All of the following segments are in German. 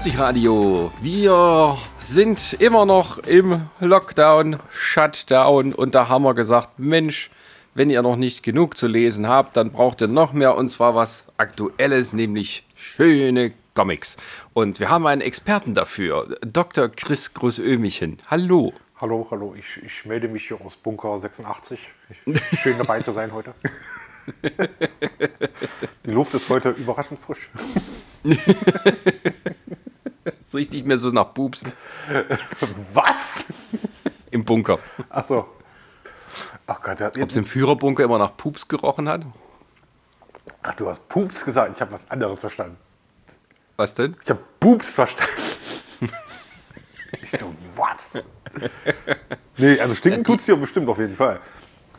Nerdsich-Radio. Wir sind immer noch im Lockdown, Shutdown und da haben wir gesagt, Mensch, wenn ihr noch nicht genug zu lesen habt, dann braucht ihr noch mehr und zwar was Aktuelles, nämlich schöne Comics. Und wir haben einen Experten dafür, Dr. Chris Großömichen. Hallo. Hallo, hallo, ich, ich melde mich hier aus Bunker 86. Ich, schön dabei zu sein heute. Die Luft ist heute überraschend frisch. so richtig mehr so nach Pupsen. Was? Im Bunker. Ach so. Ach Gott, Ob es im Führerbunker immer nach Pups gerochen hat? Ach, du hast Pups gesagt. Ich habe was anderes verstanden. Was denn? Ich habe Pups verstanden. ich so, was? Nee, also stinken tut es hier bestimmt auf jeden Fall.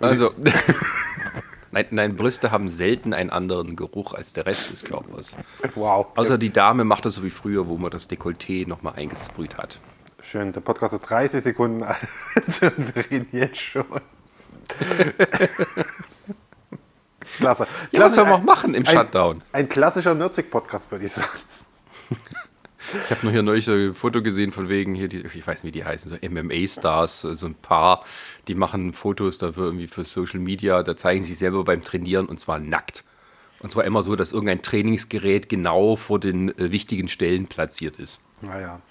Also, nein, nein, Brüste haben selten einen anderen Geruch als der Rest des Körpers. Wow. Außer die Dame macht das so wie früher, wo man das Dekolleté nochmal eingesprüht hat. Schön, der Podcast ist 30 Sekunden alt und wir reden jetzt schon. Klasse. Ja, was soll man auch machen im ein, Shutdown? Ein klassischer Nerdsig-Podcast, würde ich sagen. Ich habe nur hier neulich so ein Foto gesehen von wegen hier, die, ich weiß nicht, wie die heißen, so MMA-Stars, so ein Paar, die machen Fotos dafür irgendwie für Social Media, da zeigen sie sich selber beim Trainieren und zwar nackt. Und zwar immer so, dass irgendein Trainingsgerät genau vor den äh, wichtigen Stellen platziert ist. Naja.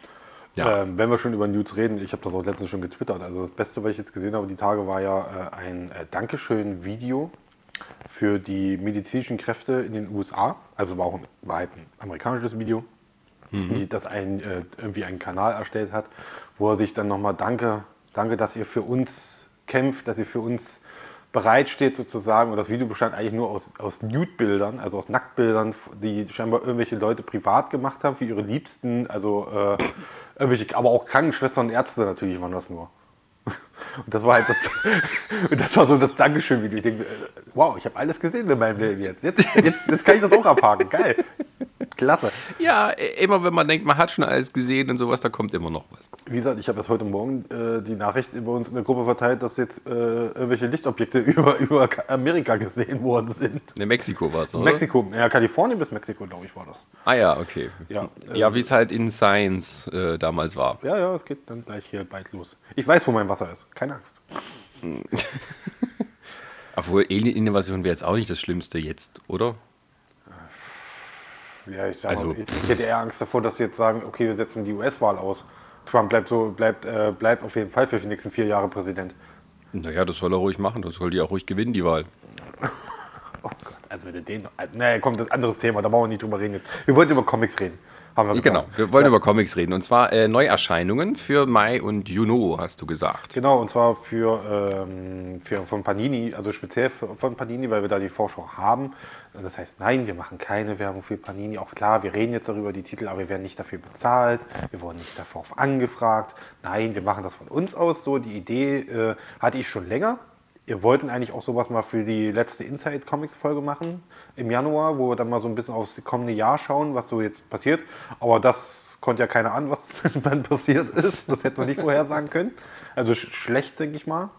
Ja. Ähm, wenn wir schon über News reden, ich habe das auch letztens schon getwittert. Also das Beste, was ich jetzt gesehen habe, die Tage, war ja äh, ein äh, Dankeschön-Video für die medizinischen Kräfte in den USA. Also war auch ein, war halt ein amerikanisches Video, die, das ein, äh, irgendwie einen Kanal erstellt hat, wo er sich dann nochmal danke, danke, dass ihr für uns kämpft, dass ihr für uns bereitsteht sozusagen. Und das Video bestand eigentlich nur aus, aus Nude-Bildern, also aus Nacktbildern, die scheinbar irgendwelche Leute privat gemacht haben für ihre Liebsten. Also äh, irgendwelche, aber auch Krankenschwestern und Ärzte natürlich waren das nur. Und das war halt das, das war so das Dankeschön-Video. Ich denke, äh, wow, ich habe alles gesehen in meinem Leben jetzt. Jetzt, jetzt. jetzt kann ich das auch abhaken. Geil. Klasse. Ja, äh, immer wenn man denkt, man hat schon alles gesehen und sowas, da kommt immer noch was. Wie gesagt, ich habe erst heute Morgen äh, die Nachricht über uns in der Gruppe verteilt, dass jetzt äh, irgendwelche Lichtobjekte über, über Amerika gesehen worden sind. In Mexiko war es, oder? Mexiko, ja, Kalifornien bis Mexiko, glaube ich, war das. Ah ja, okay. Ja, Ja, wie es halt in Science äh, damals war. Ja, ja, es geht dann gleich hier bald los. Ich weiß, wo mein Wasser ist. Keine Angst. Obwohl Alien-Invasion wäre jetzt auch nicht das Schlimmste jetzt, oder? Ja, ich, sag Also- ich hätte eher Angst davor, dass sie jetzt sagen, okay, wir setzen die US-Wahl aus. Trump bleibt so, bleibt, äh, bleibt auf jeden Fall für die nächsten vier Jahre Präsident. Naja, das soll er ruhig machen, das soll die auch ruhig gewinnen, die Wahl. Oh Gott, also wenn du den. Naja, kommt ein anderes Thema, da brauchen wir nicht drüber reden. Wir wollten über Comics reden. Haben wir Genau, wir wollen über Comics reden. Und zwar äh, Neuerscheinungen für Mai und Juno, hast du gesagt. Genau, und zwar für, ähm, für von Panini, also speziell für, von Panini, weil wir da die Vorschau haben. Das heißt, nein, wir machen keine Werbung für Panini. Auch klar, wir reden jetzt darüber die Titel, aber wir werden nicht dafür bezahlt. Wir wurden nicht darauf angefragt. Nein, wir machen das von uns aus so. Die Idee äh, hatte ich schon länger. Wir wollten eigentlich auch sowas mal für die letzte Inside Comics Folge machen im Januar, wo wir dann mal so ein bisschen aufs kommende Jahr schauen, was so jetzt passiert. Aber das konnte ja keiner an, was dann passiert ist. Das hätten wir nicht vorhersagen können. Also sch schlecht, denke ich mal.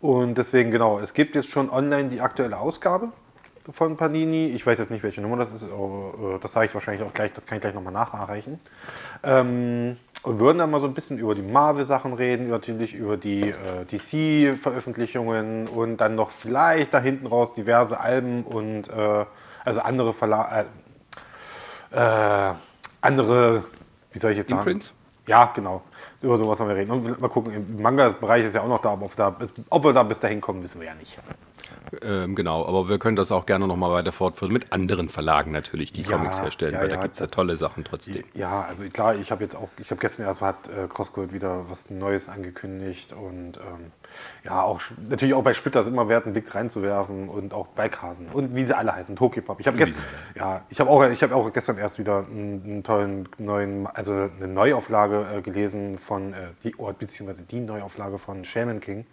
Und deswegen, genau, es gibt jetzt schon online die aktuelle Ausgabe von Panini. Ich weiß jetzt nicht, welche Nummer das ist, aber äh, das sage ich wahrscheinlich auch gleich, das kann ich gleich nochmal nachreichen. Ähm, und würden dann mal so ein bisschen über die Marvel-Sachen reden, natürlich über die äh, DC-Veröffentlichungen und dann noch vielleicht da hinten raus diverse Alben und äh, also andere Verla äh, äh, andere, wie soll ich jetzt sagen? Imprints? Ja, genau. Über sowas haben wir reden. Und mal gucken, im Manga-Bereich ist ja auch noch da, aber ob, da, ob wir da bis dahin kommen, wissen wir ja nicht. Ähm, genau, aber wir können das auch gerne nochmal weiter fortführen mit anderen Verlagen natürlich, die Ja, Comics herstellen, ja, weil da ja, gibt es ja tolle Sachen trotzdem. Ja, also klar, ich habe jetzt auch, ich habe gestern erst hat äh, Crosscode wieder was Neues angekündigt und ähm, ja, auch natürlich auch bei Splitter ist immer wert, einen Blick reinzuwerfen und auch bei Kasen und wie sie alle heißen, Tokyopop. Ich habe gestern, ja, ich habe auch, ich habe auch gestern erst wieder einen, einen tollen neuen, also eine Neuauflage äh, gelesen von äh, die beziehungsweise die Neuauflage von Shaman King,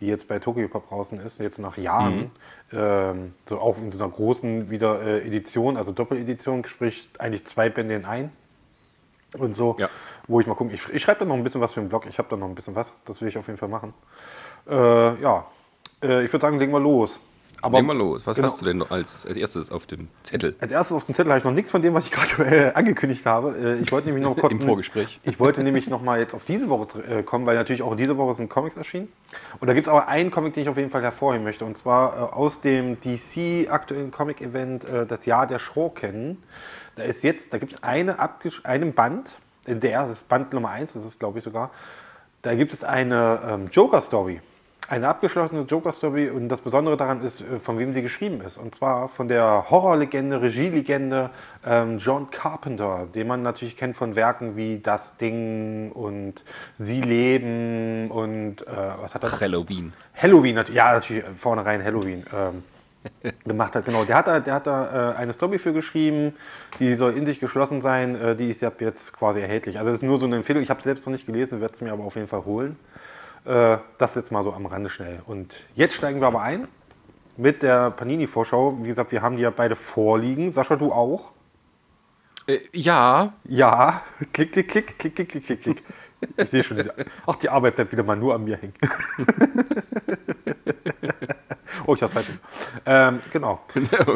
die jetzt bei Tokyopop draußen ist, jetzt nach Jahren. Ähm, so auch in so einer großen wieder äh, Edition, also Doppeledition, sprich eigentlich zwei Bände in ein und so, Ja. wo ich mal gucken. Ich, ich schreibe da noch ein bisschen was für den Blog. Ich habe da noch ein bisschen was. Das will ich auf jeden Fall machen. Äh, ja, äh, ich würde sagen, legen wir los. Aber Leg mal los, was genau. hast du denn als, als erstes auf dem Zettel? Als erstes auf dem Zettel habe ich noch nichts von dem, was ich gerade äh, angekündigt habe. Äh, ich wollte nämlich noch kurz. Im Vorgespräch. Ich wollte nämlich noch mal jetzt auf diese Woche äh, kommen, weil natürlich auch diese Woche sind Comics erschienen. Und da gibt es aber einen Comic, den ich auf jeden Fall hervorheben möchte. Und zwar äh, aus dem DC aktuellen Comic-Event äh, Das Jahr der Schurken. Da ist jetzt, da gibt es eine einen Band, der das ist Band Nummer 1, das ist glaube ich sogar. Da gibt es eine ähm, Joker-Story. Eine abgeschlossene Joker-Story und das Besondere daran ist, äh, von wem sie geschrieben ist. Und zwar von der Horrorlegende, Regielegende ähm, John Carpenter, den man natürlich kennt von Werken wie Das Ding und Sie leben und äh, was hat er? Halloween. Halloween, ja, natürlich vornherein Halloween. Ähm, gemacht hat. Genau, der hat da, der hat da äh, eine Story für geschrieben, die soll in sich geschlossen sein, äh, die ist jetzt quasi erhältlich. Also das ist nur so eine Empfehlung, ich habe es selbst noch nicht gelesen, werde es mir aber auf jeden Fall holen. Äh, das jetzt mal so am Rande schnell. Und jetzt steigen wir aber ein mit der Panini-Vorschau. Wie gesagt, wir haben die ja beide vorliegen. Sascha, du auch? Äh, ja. Ja. Klick, klick, klick, klick, klick, klick, klick, klick. Ich sehe schon, ach, die Arbeit bleibt wieder mal nur an mir hängen. oh, ich hab's falsch. Ähm, genau.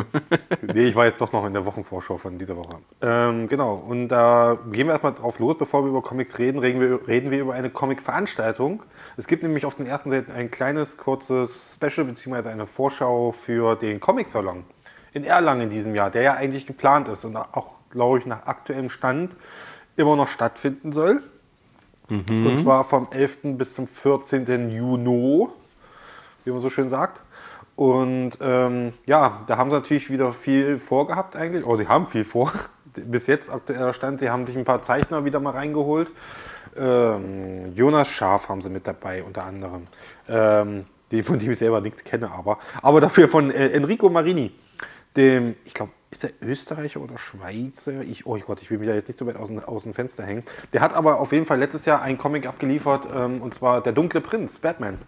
nee, ich war jetzt doch noch in der Wochenvorschau von dieser Woche. Ähm, genau, und da gehen wir erstmal drauf los, bevor wir über Comics reden, reden wir, reden wir über eine Comic-Veranstaltung. Es gibt nämlich auf den ersten Seiten ein kleines, kurzes Special, beziehungsweise eine Vorschau für den Comic-Salon in Erlangen in diesem Jahr, der ja eigentlich geplant ist und auch, glaube ich, nach aktuellem Stand immer noch stattfinden soll. Mhm. Und zwar vom 11. bis zum 14. Juni, wie man so schön sagt. Und ähm, ja, da haben sie natürlich wieder viel vorgehabt eigentlich. Oh, sie haben viel vor. Bis jetzt aktueller Stand. Sie haben sich ein paar Zeichner wieder mal reingeholt. Ähm, Jonas Schaf haben sie mit dabei, unter anderem. Ähm, die, von dem ich selber nichts kenne, aber. Aber dafür von äh, Enrico Marini, dem, ich glaube, ist er Österreicher oder Schweizer? Ich, oh Gott, ich will mich da jetzt nicht so weit aus, aus dem Fenster hängen. Der hat aber auf jeden Fall letztes Jahr einen Comic abgeliefert, ähm, und zwar Der dunkle Prinz, Batman,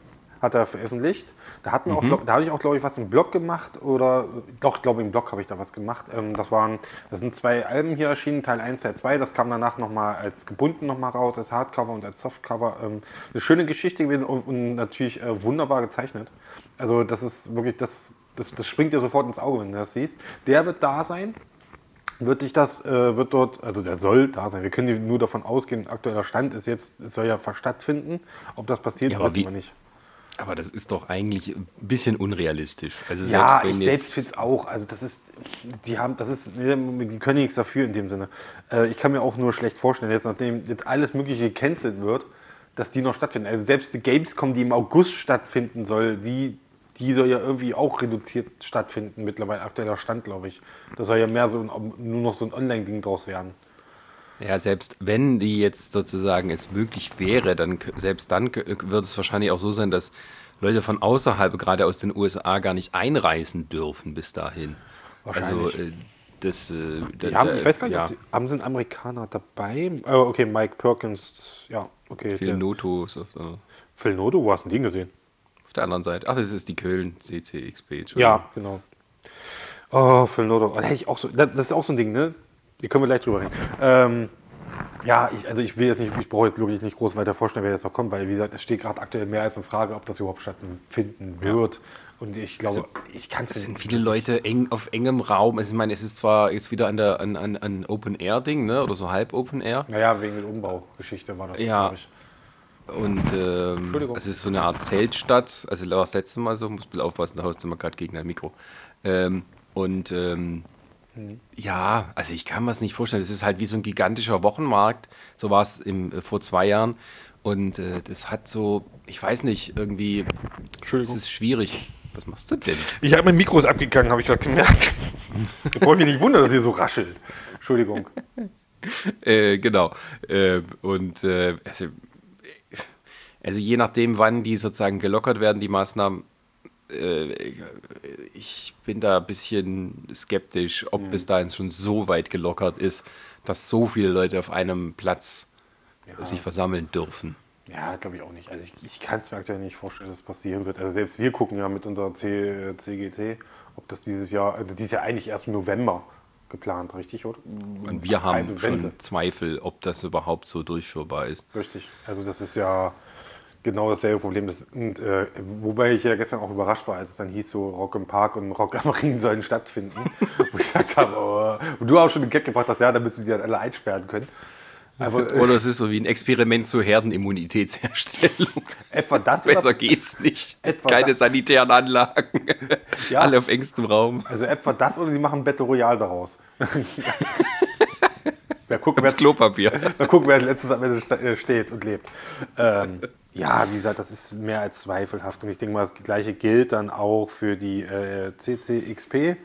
hat er veröffentlicht. Da, hatten mhm. auch, da habe ich auch, glaube ich, was im Blog gemacht oder doch, glaube im Blog habe ich da was gemacht. Ähm, das waren, das sind zwei Alben hier erschienen, Teil 1, Teil 2. Das kam danach nochmal als gebunden nochmal raus, als Hardcover und als Softcover. Ähm, eine schöne Geschichte gewesen und, und natürlich äh, wunderbar gezeichnet. Also das ist wirklich, das, das, das springt dir sofort ins Auge, wenn du das siehst. Der wird da sein. Wird sich das, äh, wird dort, also der soll da sein. Wir können nur davon ausgehen, aktueller Stand ist jetzt, es soll ja stattfinden. Ob das passiert, ja, wissen wir nicht. Aber das ist doch eigentlich ein bisschen unrealistisch. Also ja, selbst ich selbst finde es auch. Also das ist, die haben, das ist, die können nichts dafür in dem Sinne. Äh, ich kann mir auch nur schlecht vorstellen, jetzt nachdem jetzt alles Mögliche gecancelt wird, dass die noch stattfinden. Also selbst die Gamescom, die im August stattfinden soll, die, die soll ja irgendwie auch reduziert stattfinden, mittlerweile aktueller Stand, glaube ich. Das soll ja mehr so nur noch so ein Online-Ding draus werden. Ja, selbst wenn die jetzt sozusagen es möglich wäre, dann selbst dann wird es wahrscheinlich auch so sein, dass Leute von außerhalb, gerade aus den USA, gar nicht einreisen dürfen bis dahin. Wahrscheinlich. Also, äh, das, äh, da, haben, ich weiß gar nicht, ja. die, haben sie einen Amerikaner dabei? Oh, okay, Mike Perkins, ja, okay. Phil Noto. Phil Noto, wo hast du den gesehen? Der anderen Seite. Ach, das ist die Köln CCXP. Ja, genau. Oh, Phil Noto. Das, ich auch so, das ist auch so ein Ding, ne? Hier können wir gleich drüber reden. Ähm, ja, ich, also ich will jetzt nicht, ich brauche jetzt wirklich nicht groß weiter vorstellen, wer jetzt noch kommt, weil wie gesagt, es steht gerade aktuell mehr als in Frage, ob das überhaupt stattfinden wird. Ja. Und ich glaube, also, ich kann es Es sind viele Leute eng, auf engem Raum. Also ich meine, es ist zwar jetzt wieder an der an, an, an Open Air Ding, ne? Oder so halb Open Air. Naja, wegen der Umbaugeschichte war das, ja. ich. Und ähm, es ist so eine Art Zeltstadt. Also war das letzte Mal so, muss ein bisschen aufpassen, da haust du mal gerade gegen dein Mikro. Ähm, und ähm, mhm. ja, also ich kann mir das nicht vorstellen. Das ist halt wie so ein gigantischer Wochenmarkt. So war es äh, vor zwei Jahren. Und äh, das hat so, ich weiß nicht, irgendwie, es ist schwierig. Was machst du denn? Ich habe mein Mikro ist abgegangen, habe ich gerade gemerkt. ich brauche mich nicht wundern, dass ihr so raschelt. Entschuldigung. äh, genau. Äh, und äh, also, also je nachdem, wann die sozusagen gelockert werden, die Maßnahmen, äh, ich bin da ein bisschen skeptisch, ob mhm. bis dahin schon so weit gelockert ist, dass so viele Leute auf einem Platz ja. sich versammeln dürfen. Ja, glaube ich auch nicht. Also ich, ich kann es mir aktuell nicht vorstellen, dass das passieren wird. Also selbst wir gucken ja mit unserer C, CGC, ob das dieses Jahr, also dieses Jahr eigentlich erst im November geplant, richtig? Oder? Und wir haben schon Zweifel, ob das überhaupt so durchführbar ist. Richtig. Also das ist ja genau dasselbe Problem. Das, und, äh, wobei ich ja gestern auch überrascht war, als es dann hieß, so Rock im Park und Rock am Ring sollen stattfinden. Wo ich gesagt habe, oh, und du auch schon den Gag gebracht hast, ja, damit sie die dann alle einsperren können. Aber, äh, Oder es ist so wie ein Experiment zur Herdenimmunitätsherstellung. Etwa das? Besser oder? geht's nicht. Etwa Keine das? sanitären Anlagen. Ja. Alle auf engstem Raum. Also etwa das oder die machen Battle Royale daraus. wer guckt, wer Klopapier. Wer guckt, wer letztens am Ende äh, steht und lebt. Ähm, ja, wie gesagt, das ist mehr als zweifelhaft. Und ich denke mal, das Gleiche gilt dann auch für die äh, CCXP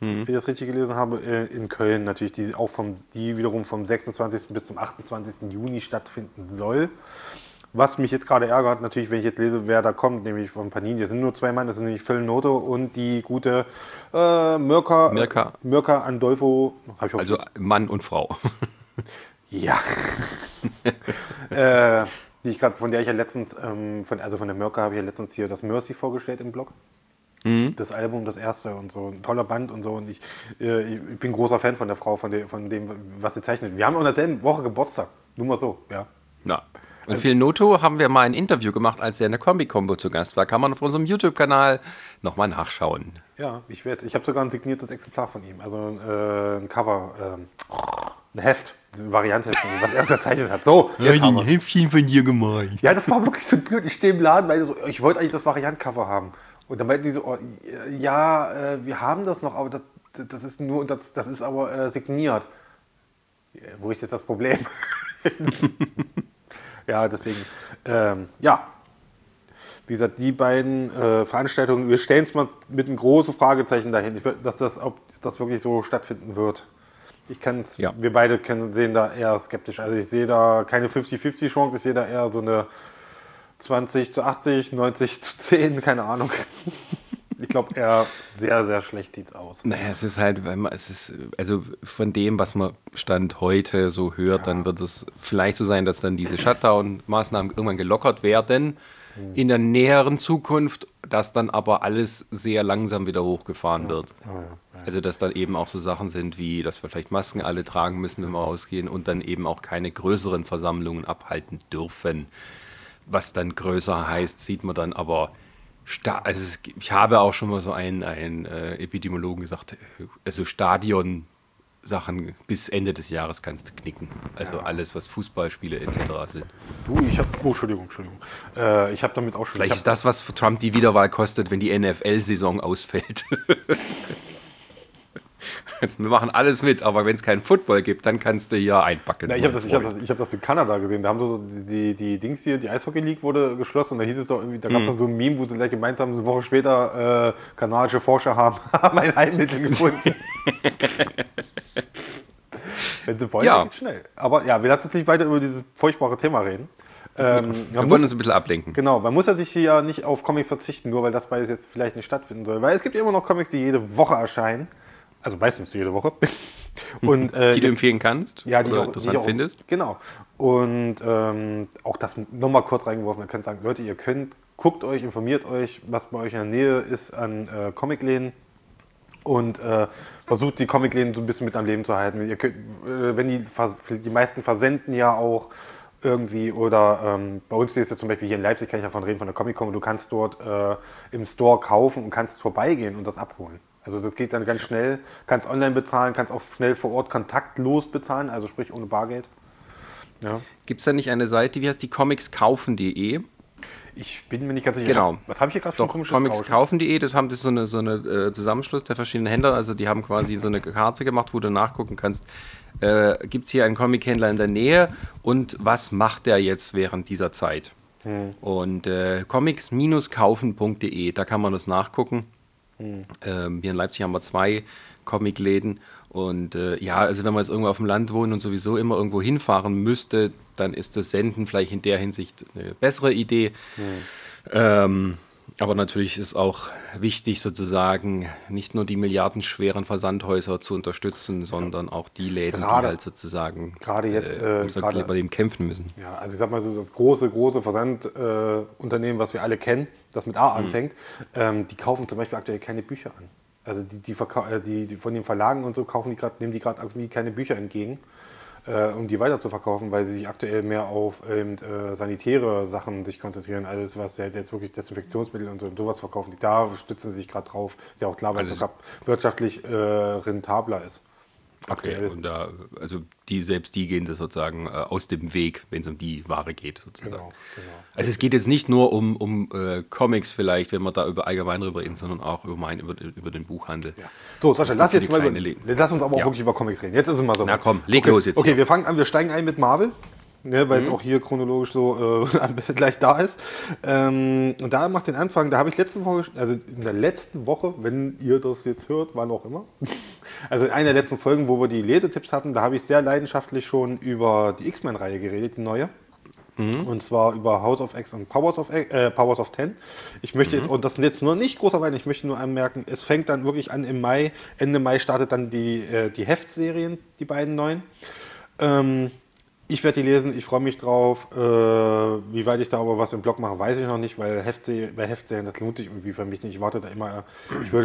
mhm. wie ich das richtig gelesen habe, äh, in Köln natürlich, die auch vom, die wiederum vom 26. bis zum 28. Juni stattfinden soll. Was mich jetzt gerade ärgert, natürlich, wenn ich jetzt lese, wer da kommt, nämlich von Panini. Das sind nur zwei Mann, das sind nämlich Phil Noto und die gute äh, Mirka, Mirka. Mirka Andolfo. also Mann und Frau. ja. äh, die ich grad, von der ich ja letztens, ähm, von, also von der Mirka habe ich ja letztens hier das Mercy vorgestellt im Blog. Mhm. Das Album, das erste und so. Ein toller Band und so. Und ich, äh, ich bin großer Fan von der Frau, von, der, von dem, was sie zeichnet. Wir haben in derselben Woche Geburtstag. Nur mal so, ja. Ja. Und also, Phil Noto haben wir mal ein Interview gemacht, als er in der Kombi-Kombo zu Gast war. Kann man auf unserem YouTube-Kanal nochmal nachschauen. Ja, ich werde. Ich habe sogar ein signiertes Exemplar von ihm. Also äh, ein Cover, äh, ein Heft, ein Variantheft, was er unterzeichnet hat. So, jetzt haben ein Heftchen von dir gemalt. Ja, das war wirklich so blöd. Ich stehe im Laden, weil ich, so, ich wollte eigentlich das Variantcover haben. Und dann meinten die so, oh, ja, äh, wir haben das noch, aber das, das ist nur, das, das ist aber äh, signiert. Wo ist jetzt das Problem? ja, deswegen, ähm, ja. Wie gesagt, die beiden äh, Veranstaltungen, wir stellen es mal mit einem großen Fragezeichen dahin, ich, dass das, ob das wirklich so stattfinden wird. Ich kann es, ja. wir beide können, sehen da eher skeptisch. Also ich sehe da keine 50-50 Chance, ich sehe da eher so eine 20 zu 80, 90 zu 10, keine Ahnung. Ich glaube, eher sehr, sehr schlecht sieht es aus. Naja, es ist halt, weil man, es ist, also von dem, was man Stand heute so hört, ja. dann wird es vielleicht so sein, dass dann diese Shutdown-Maßnahmen irgendwann gelockert werden mhm. in der näheren Zukunft, dass dann aber alles sehr langsam wieder hochgefahren ja. wird. Ja, also, dass dann eben auch so Sachen sind, wie, dass wir vielleicht Masken alle tragen müssen, wenn wir rausgehen und dann eben auch keine größeren Versammlungen abhalten dürfen was dann größer heißt, sieht man dann aber. Also es, ich habe auch schon mal so einen, einen äh, Epidemiologen gesagt, also Stadion Sachen bis Ende des Jahres kannst du knicken. Also ja. alles, was Fußballspiele etc. sind. Du, ich habe, oh, Entschuldigung, Entschuldigung. Äh, ich habe damit auch schon. Vielleicht ist das, was Trump die Wiederwahl kostet, wenn die NFL-Saison ausfällt. Wir machen alles mit, aber wenn es keinen Football gibt, dann kannst du hier einpacken. Ja, ich habe das, hab das, hab das mit Kanada gesehen. Da haben so die, die Dings hier, die Eishockey League wurde geschlossen und da hieß es doch irgendwie, da gab es mhm. so ein Meme, wo sie gleich gemeint haben, eine Woche später, äh, kanadische Forscher haben, haben ein Heilmittel gefunden. wenn sie wollen, ja. geht schnell. Aber ja, wir lassen uns nicht weiter über dieses furchtbare Thema reden. Ähm, wir wollen muss, uns ein bisschen ablenken. Genau, man muss ja sich ja nicht auf Comics verzichten, nur weil das beides jetzt vielleicht nicht stattfinden soll. Weil es gibt ja immer noch Comics, die jede Woche erscheinen. Also meistens jede Woche. Und, äh, die du empfehlen kannst? Ja, die oder auch, interessant die auch, findest? Genau. Und ähm, auch das nochmal kurz reingeworfen. Man kann sagen, Leute, ihr könnt, guckt euch, informiert euch, was bei euch in der Nähe ist an äh, Comicläden und äh, versucht die Comicläden so ein bisschen mit am Leben zu halten. Könnt, äh, wenn die, die meisten versenden ja auch irgendwie oder ähm, bei uns ist ja zum Beispiel hier in Leipzig, kann ich davon reden, von der Comic-Con, du kannst dort äh, im Store kaufen und kannst vorbeigehen und das abholen. Also das geht dann ganz schnell. Kannst online bezahlen, kannst auch schnell vor Ort kontaktlos bezahlen, also sprich ohne Bargeld. Ja. Gibt es da nicht eine Seite, wie heißt die comicskaufen.de? Ich bin mir nicht ganz sicher. Genau. Was habe ich hier gerade für ein komisches Comicskaufen.de, das haben das so eine, so eine äh, Zusammenschluss der verschiedenen Händler. Also die haben quasi so eine Karte gemacht, wo du nachgucken kannst, äh, gibt es hier einen Comic-Händler in der Nähe und was macht der jetzt während dieser Zeit? Hm. Und äh, comics-kaufen.de, da kann man das nachgucken. Mhm. Ähm, hier in Leipzig haben wir zwei Comicläden. Und äh, ja, also wenn man jetzt irgendwo auf dem Land wohnt und sowieso immer irgendwo hinfahren müsste, dann ist das Senden vielleicht in der Hinsicht eine bessere Idee. Mhm. Ähm, aber natürlich ist auch wichtig, sozusagen nicht nur die milliardenschweren Versandhäuser zu unterstützen, sondern auch die Läden, gerade, die halt sozusagen gerade jetzt äh, äh gerade, bei dem kämpfen müssen. Ja, also ich sag mal so, das große, große Versandunternehmen, äh, was wir alle kennen, das mit A mhm. anfängt, mhm. ähm, die kaufen zum Beispiel aktuell keine Bücher an. Also die, die, äh, die, die von den Verlagen und so kaufen die grad, nehmen die gerade irgendwie keine Bücher entgegen. äh, um die weiter zu verkaufen, weil sie sich aktuell mehr auf ähm, äh, sanitäre Sachen sich konzentrieren. Alles, was ja jetzt wirklich Desinfektionsmittel und so und sowas verkaufen, die, da stützen sie sich gerade drauf. Ist ja auch klar, weil Also es wirtschaftlich äh, rentabler ist. Okay, Aktuell. und da, also die, selbst die gehen das sozusagen äh, aus dem Weg, wenn es um die Ware geht, sozusagen. Genau, genau. Also es geht jetzt nicht nur um, um äh, Comics vielleicht, wenn wir da über allgemein drüber reden, sondern auch über, mein, über, den- über den Buchhandel. Ja. So, Sascha, lass jetzt mal über, lass uns aber auch Ja. wirklich über Comics reden. Jetzt ist es mal so. Na komm, leg okay. los jetzt Okay, hier. wir fangen an, wir steigen ein mit Marvel. Ne, weil es auch hier chronologisch so äh, gleich da ist. Ähm, und da macht den Anfang, da habe ich letzte Woche, also in der letzten Woche, wenn ihr das jetzt hört, wann auch immer, also in einer der letzten Folgen, wo wir die Lesetipps hatten, da habe ich sehr leidenschaftlich schon über die X-Men-Reihe geredet, die neue. Und zwar über House of X und Powers of, X- äh, Powers of Ten. Ich möchte jetzt, und das sind jetzt nur nicht großer Wein, ich möchte nur anmerken, es fängt dann wirklich an im Mai. Ende Mai startet dann die, äh, die Heftserien, die beiden neuen. Ähm, ich werde die lesen, ich freue mich drauf. Äh, wie weit ich da aber was im Blog mache, weiß ich noch nicht, weil Heftserien, bei Heftserien, das lohnt sich irgendwie für mich nicht. Ich warte da immer,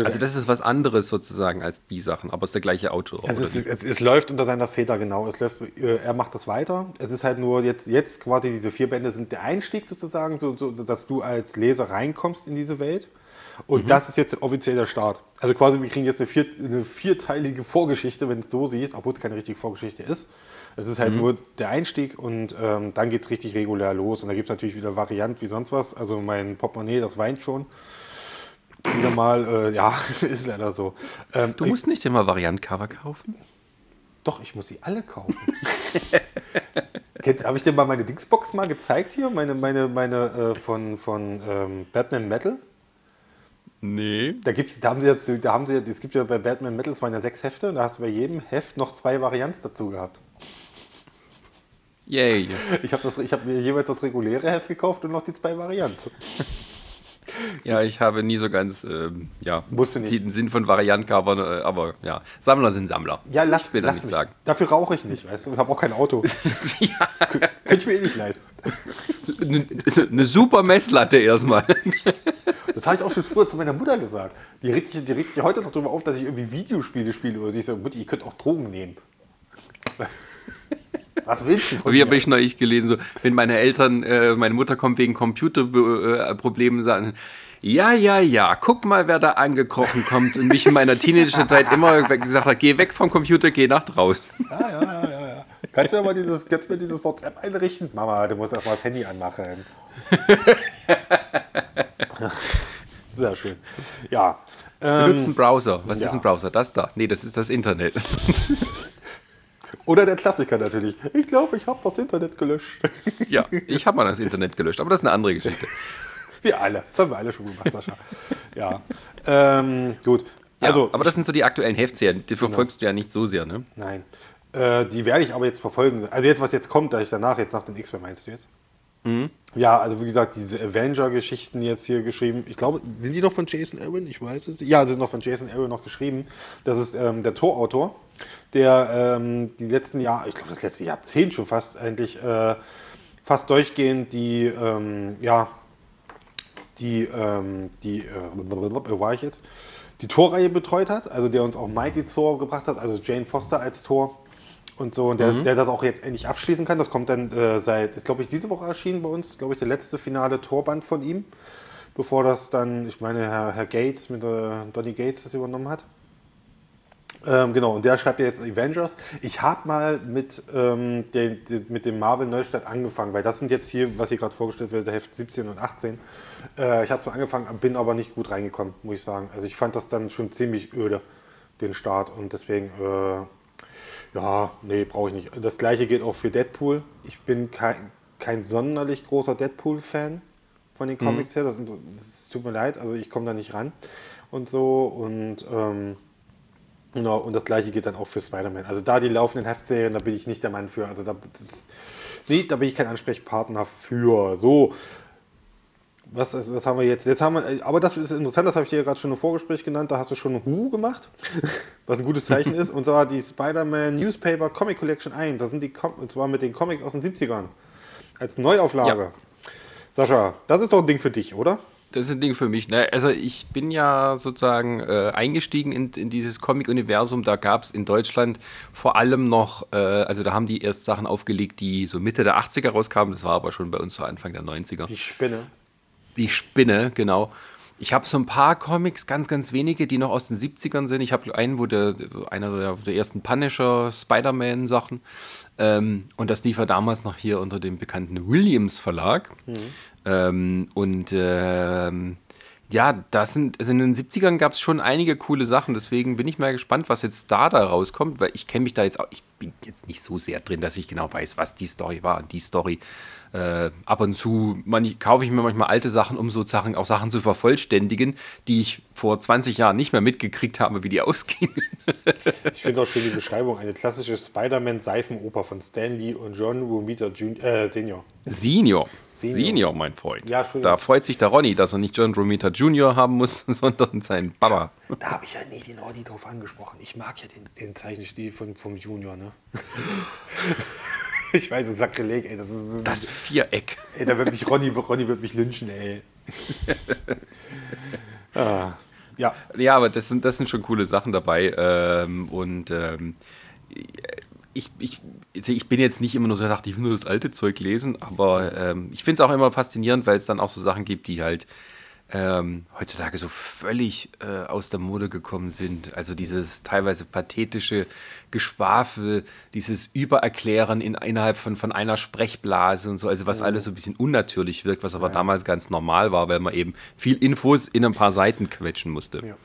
Also das ist was anderes sozusagen als die Sachen, aber es ist der gleiche Autor. es, ist, es, es läuft unter seiner Feder, genau. Es läuft, äh, er macht das weiter. Es ist halt nur jetzt, jetzt quasi diese vier Bände sind der Einstieg sozusagen, so, so, dass du als Leser reinkommst in diese Welt. Und das ist jetzt offiziell der Start. Also quasi, wir kriegen jetzt eine, vier, eine vierteilige Vorgeschichte, wenn du es so siehst, obwohl es keine richtige Vorgeschichte ist. Es ist halt nur der Einstieg und ähm, dann geht es richtig regulär los. Und da gibt es natürlich wieder Varianten wie sonst was. Also mein Portemonnaie, das weint schon. Wieder mal, äh, ja, ist leider so. Ähm, Du musst nicht immer Variant-Cover kaufen? doch, ich muss sie alle kaufen. Habe ich dir mal meine Dingsbox mal gezeigt hier? Meine, meine, meine äh, von, von ähm, Batman Metal? Nee. Da, gibt's, da haben sie jetzt, da haben sie, es gibt ja bei Batman Metal, es waren ja sechs Hefte, und da hast du bei jedem Heft noch zwei Varianten dazu gehabt. Yay. Ich habe hab mir jeweils das reguläre Heft gekauft und noch die zwei Varianten. Ja, ich habe nie so ganz, ähm, ja, Musste nicht. den Sinn von Variant-Covern, äh, aber ja, Sammler sind Sammler. Ja, lass, ich will lass das nicht mich. sagen. Dafür rauche ich nicht, weißt du? Ich habe auch kein Auto. ja, Könnte ich mir eh nicht leisten. eine, eine super Messlatte erstmal. Das habe ich auch schon früher zu meiner Mutter gesagt. Die regt sich, die regt sich heute noch darüber auf, dass ich irgendwie Videospiele spiele. Oder sie so, Mutti, ihr könnt auch Drogen nehmen. Was willst du von Wie habe ich neulich gelesen, so, wenn meine Eltern, äh, meine Mutter kommt wegen Computerproblemen, sagen, ja, ja, ja, guck mal, wer da angekrochen kommt und mich in meiner Teenagerzeit immer gesagt hat, geh weg vom Computer, geh nach draußen. Ja, ja, ja, ja, ja. Kannst du mir mal dieses, kannst du mir dieses WhatsApp einrichten? Mama, du musst erst mal das Handy anmachen. Sehr schön. Ja. Ähm, Benutzt einen Browser. Was ja. ist ein Browser? Das da? Nee, das ist das Internet. oder der Klassiker natürlich. Ich glaube, ich habe das Internet gelöscht. ja, ich habe mal das Internet gelöscht, aber das ist eine andere Geschichte. Wir alle. Das haben wir alle schon gemacht, Sascha. Ja. Ähm, gut. Ja, Also, aber das sind so die aktuellen Heftserien. Die verfolgst du ja nicht so sehr, ne? Nein. Äh, die werde ich aber jetzt verfolgen. Also jetzt, was jetzt kommt, da ich danach, jetzt nach den X-Men meinst du jetzt? Ja, also wie gesagt, diese Avenger-Geschichten jetzt hier geschrieben. Ich glaube, sind die noch von Jason Aaron? Ich weiß es nicht. Ja, sind noch von Jason Aaron noch geschrieben. Das ist ähm, der Torautor, der ähm, die letzten Jahre, ich glaube das letzte Jahrzehnt schon fast eigentlich äh, fast durchgehend die, ähm, ja, die, ähm, die, äh, wo war ich jetzt? Die Torreihe betreut hat, also der uns auch Mighty Thor gebracht hat, also Jane Foster als Tor und so, und der, der das auch jetzt endlich abschließen kann. Das kommt dann äh, seit, ist glaube ich diese Woche erschienen bei uns, glaube ich, der letzte finale Torband von ihm, bevor das dann, ich meine, Herr, Herr Gates mit äh, Donny Gates das übernommen hat. Ähm, genau, und der schreibt ja jetzt Avengers. Ich habe mal mit, ähm, den, den, mit dem Marvel Neustadt angefangen, weil das sind jetzt hier, was hier gerade vorgestellt wird, der Heft 17 und 18. Äh, ich habe mal angefangen, bin aber nicht gut reingekommen, muss ich sagen. Also ich fand das dann schon ziemlich öde, den Start. Und deswegen, äh, ja, nee, brauche ich nicht. Das gleiche gilt auch für Deadpool. Ich bin kein, kein sonderlich großer Deadpool-Fan von den Comics her. Das, das tut mir leid, also ich komme da nicht ran und so. Und ähm, Genau, und das gleiche geht dann auch für Spider-Man. Also da die laufenden Heftserien, da bin ich nicht der Mann für. Also da, das, nee, da bin ich kein Ansprechpartner für. So, was, ist, was haben wir jetzt? Jetzt haben wir, aber das ist interessant, das habe ich dir ja gerade schon im Vorgespräch genannt, da hast du schon Hu gemacht, was ein gutes Zeichen ist. Und zwar die Spider-Man Newspaper Comic Collection 1. Das sind die, Com- und zwar mit den Comics aus den 70ern. Als Neuauflage. Ja. Sascha, das ist doch ein Ding für dich, oder? das ist ein Ding für mich. Ne? Also ich bin ja sozusagen äh, eingestiegen in, in dieses Comic-Universum. Da gab es in Deutschland vor allem noch, äh, also da haben die erst Sachen aufgelegt, die so Mitte der 80er rauskamen. Das war aber schon bei uns so Anfang der 90er. Die Spinne. Die Spinne, genau. Ich habe so ein paar Comics, ganz, ganz wenige, die noch aus den 70ern sind. Ich habe einen, wo der, einer der, der ersten Punisher, Spider-Man-Sachen. Ähm, und das lief ja damals noch hier unter dem bekannten Williams Verlag. Mhm. Ähm, und ähm, ja, das sind, also in den 70ern gab es schon einige coole Sachen, deswegen bin ich mal gespannt, was jetzt da da rauskommt, weil ich kenne mich da jetzt auch, ich bin jetzt nicht so sehr drin, dass ich genau weiß, was die Story war. Die Story äh, ab und zu man, kaufe ich mir manchmal alte Sachen, um sozusagen auch Sachen zu vervollständigen, die ich vor 20 Jahren nicht mehr mitgekriegt habe, wie die ausgingen. ich finde auch schön die Beschreibung, eine klassische Spider-Man-Seifenoper von Stanley und John Romita Jr., äh, Senior. Senior. Senior. Senior, mein Freund. Ja, da freut sich der Ronny, dass er nicht John Romita Jr. haben muss, sondern seinen Baba. Da habe ich ja nie den Ronny drauf angesprochen. Ich mag ja den, den Zeichenstil von, vom Junior, ne? ich weiß, ein Sakrileg, ey. Das ist so Das Viereck. Ey, da wird mich Ronny, Ronny wird mich lynchen, ey. ah, ja. Ja, aber das sind, das sind schon coole Sachen dabei. Ähm, und ähm, ich, ich, ich bin jetzt nicht immer nur so, dachte ich will nur das alte Zeug lesen, aber ähm, ich finde es auch immer faszinierend, weil es dann auch so Sachen gibt, die halt ähm, heutzutage so völlig äh, aus der Mode gekommen sind. Also dieses teilweise pathetische Geschwafel, dieses Übererklären in, innerhalb von, von einer Sprechblase und so, also was mhm. alles so ein bisschen unnatürlich wirkt, was aber ja. damals ganz normal war, weil man eben viel Infos in ein paar Seiten quetschen musste. Ja.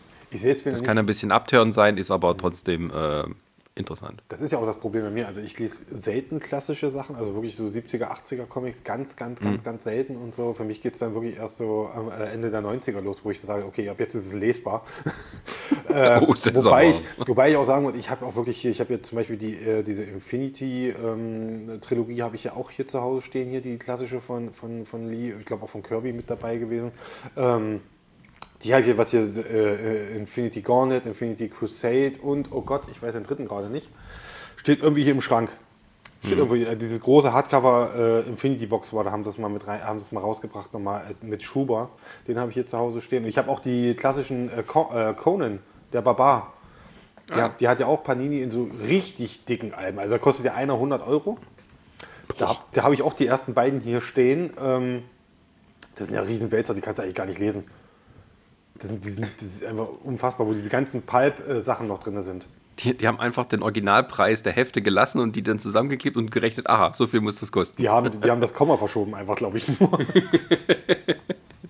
das kann ein bisschen abtörend sein, ist aber trotzdem äh, interessant. Das ist ja auch das Problem bei mir. Also ich lese selten klassische Sachen, also wirklich so 70er, 80er Comics, ganz, ganz, ganz, mhm. ganz selten und so. Für mich geht es dann wirklich erst so am äh, Ende der 90er los, wo ich sage, okay, ab jetzt ist es lesbar. äh, oh, wobei, ich, wobei ich auch sagen muss, ich habe auch wirklich hier, ich habe jetzt zum Beispiel die, äh, diese Infinity-Trilogie ähm, habe ich ja auch hier zu Hause stehen, hier die klassische von, von, von Lee, ich glaube auch von Kirby mit dabei gewesen. Ähm, die habe ich hier, was hier, äh, Infinity Gauntlet, Infinity Crusade und, oh Gott, ich weiß den dritten gerade nicht, steht irgendwie hier im Schrank. Steht mhm. irgendwie, äh, dieses große Hardcover äh, Infinity Box war, da haben sie das mal mit rein, haben das mal rausgebracht, nochmal äh, mit Schuber. Den habe ich hier zu Hause stehen. Und ich habe auch die klassischen äh, äh, Conan, der Barbar. Die, ah. hat, die, hat, ja auch Panini in so richtig dicken Alben. Also da kostet ja einer 100 Euro. Da, da habe ich auch die ersten beiden hier stehen. Ähm, das sind ja Riesenwälzer, die kannst du eigentlich gar nicht lesen. Das, sind, sind, das ist einfach unfassbar, wo diese ganzen Pulp-Sachen noch drin sind. Die, die, haben einfach den Originalpreis der Hefte gelassen und die dann zusammengeklebt und gerechnet, aha, so viel muss das kosten. Die haben, die haben das Komma verschoben, einfach, glaube ich nur.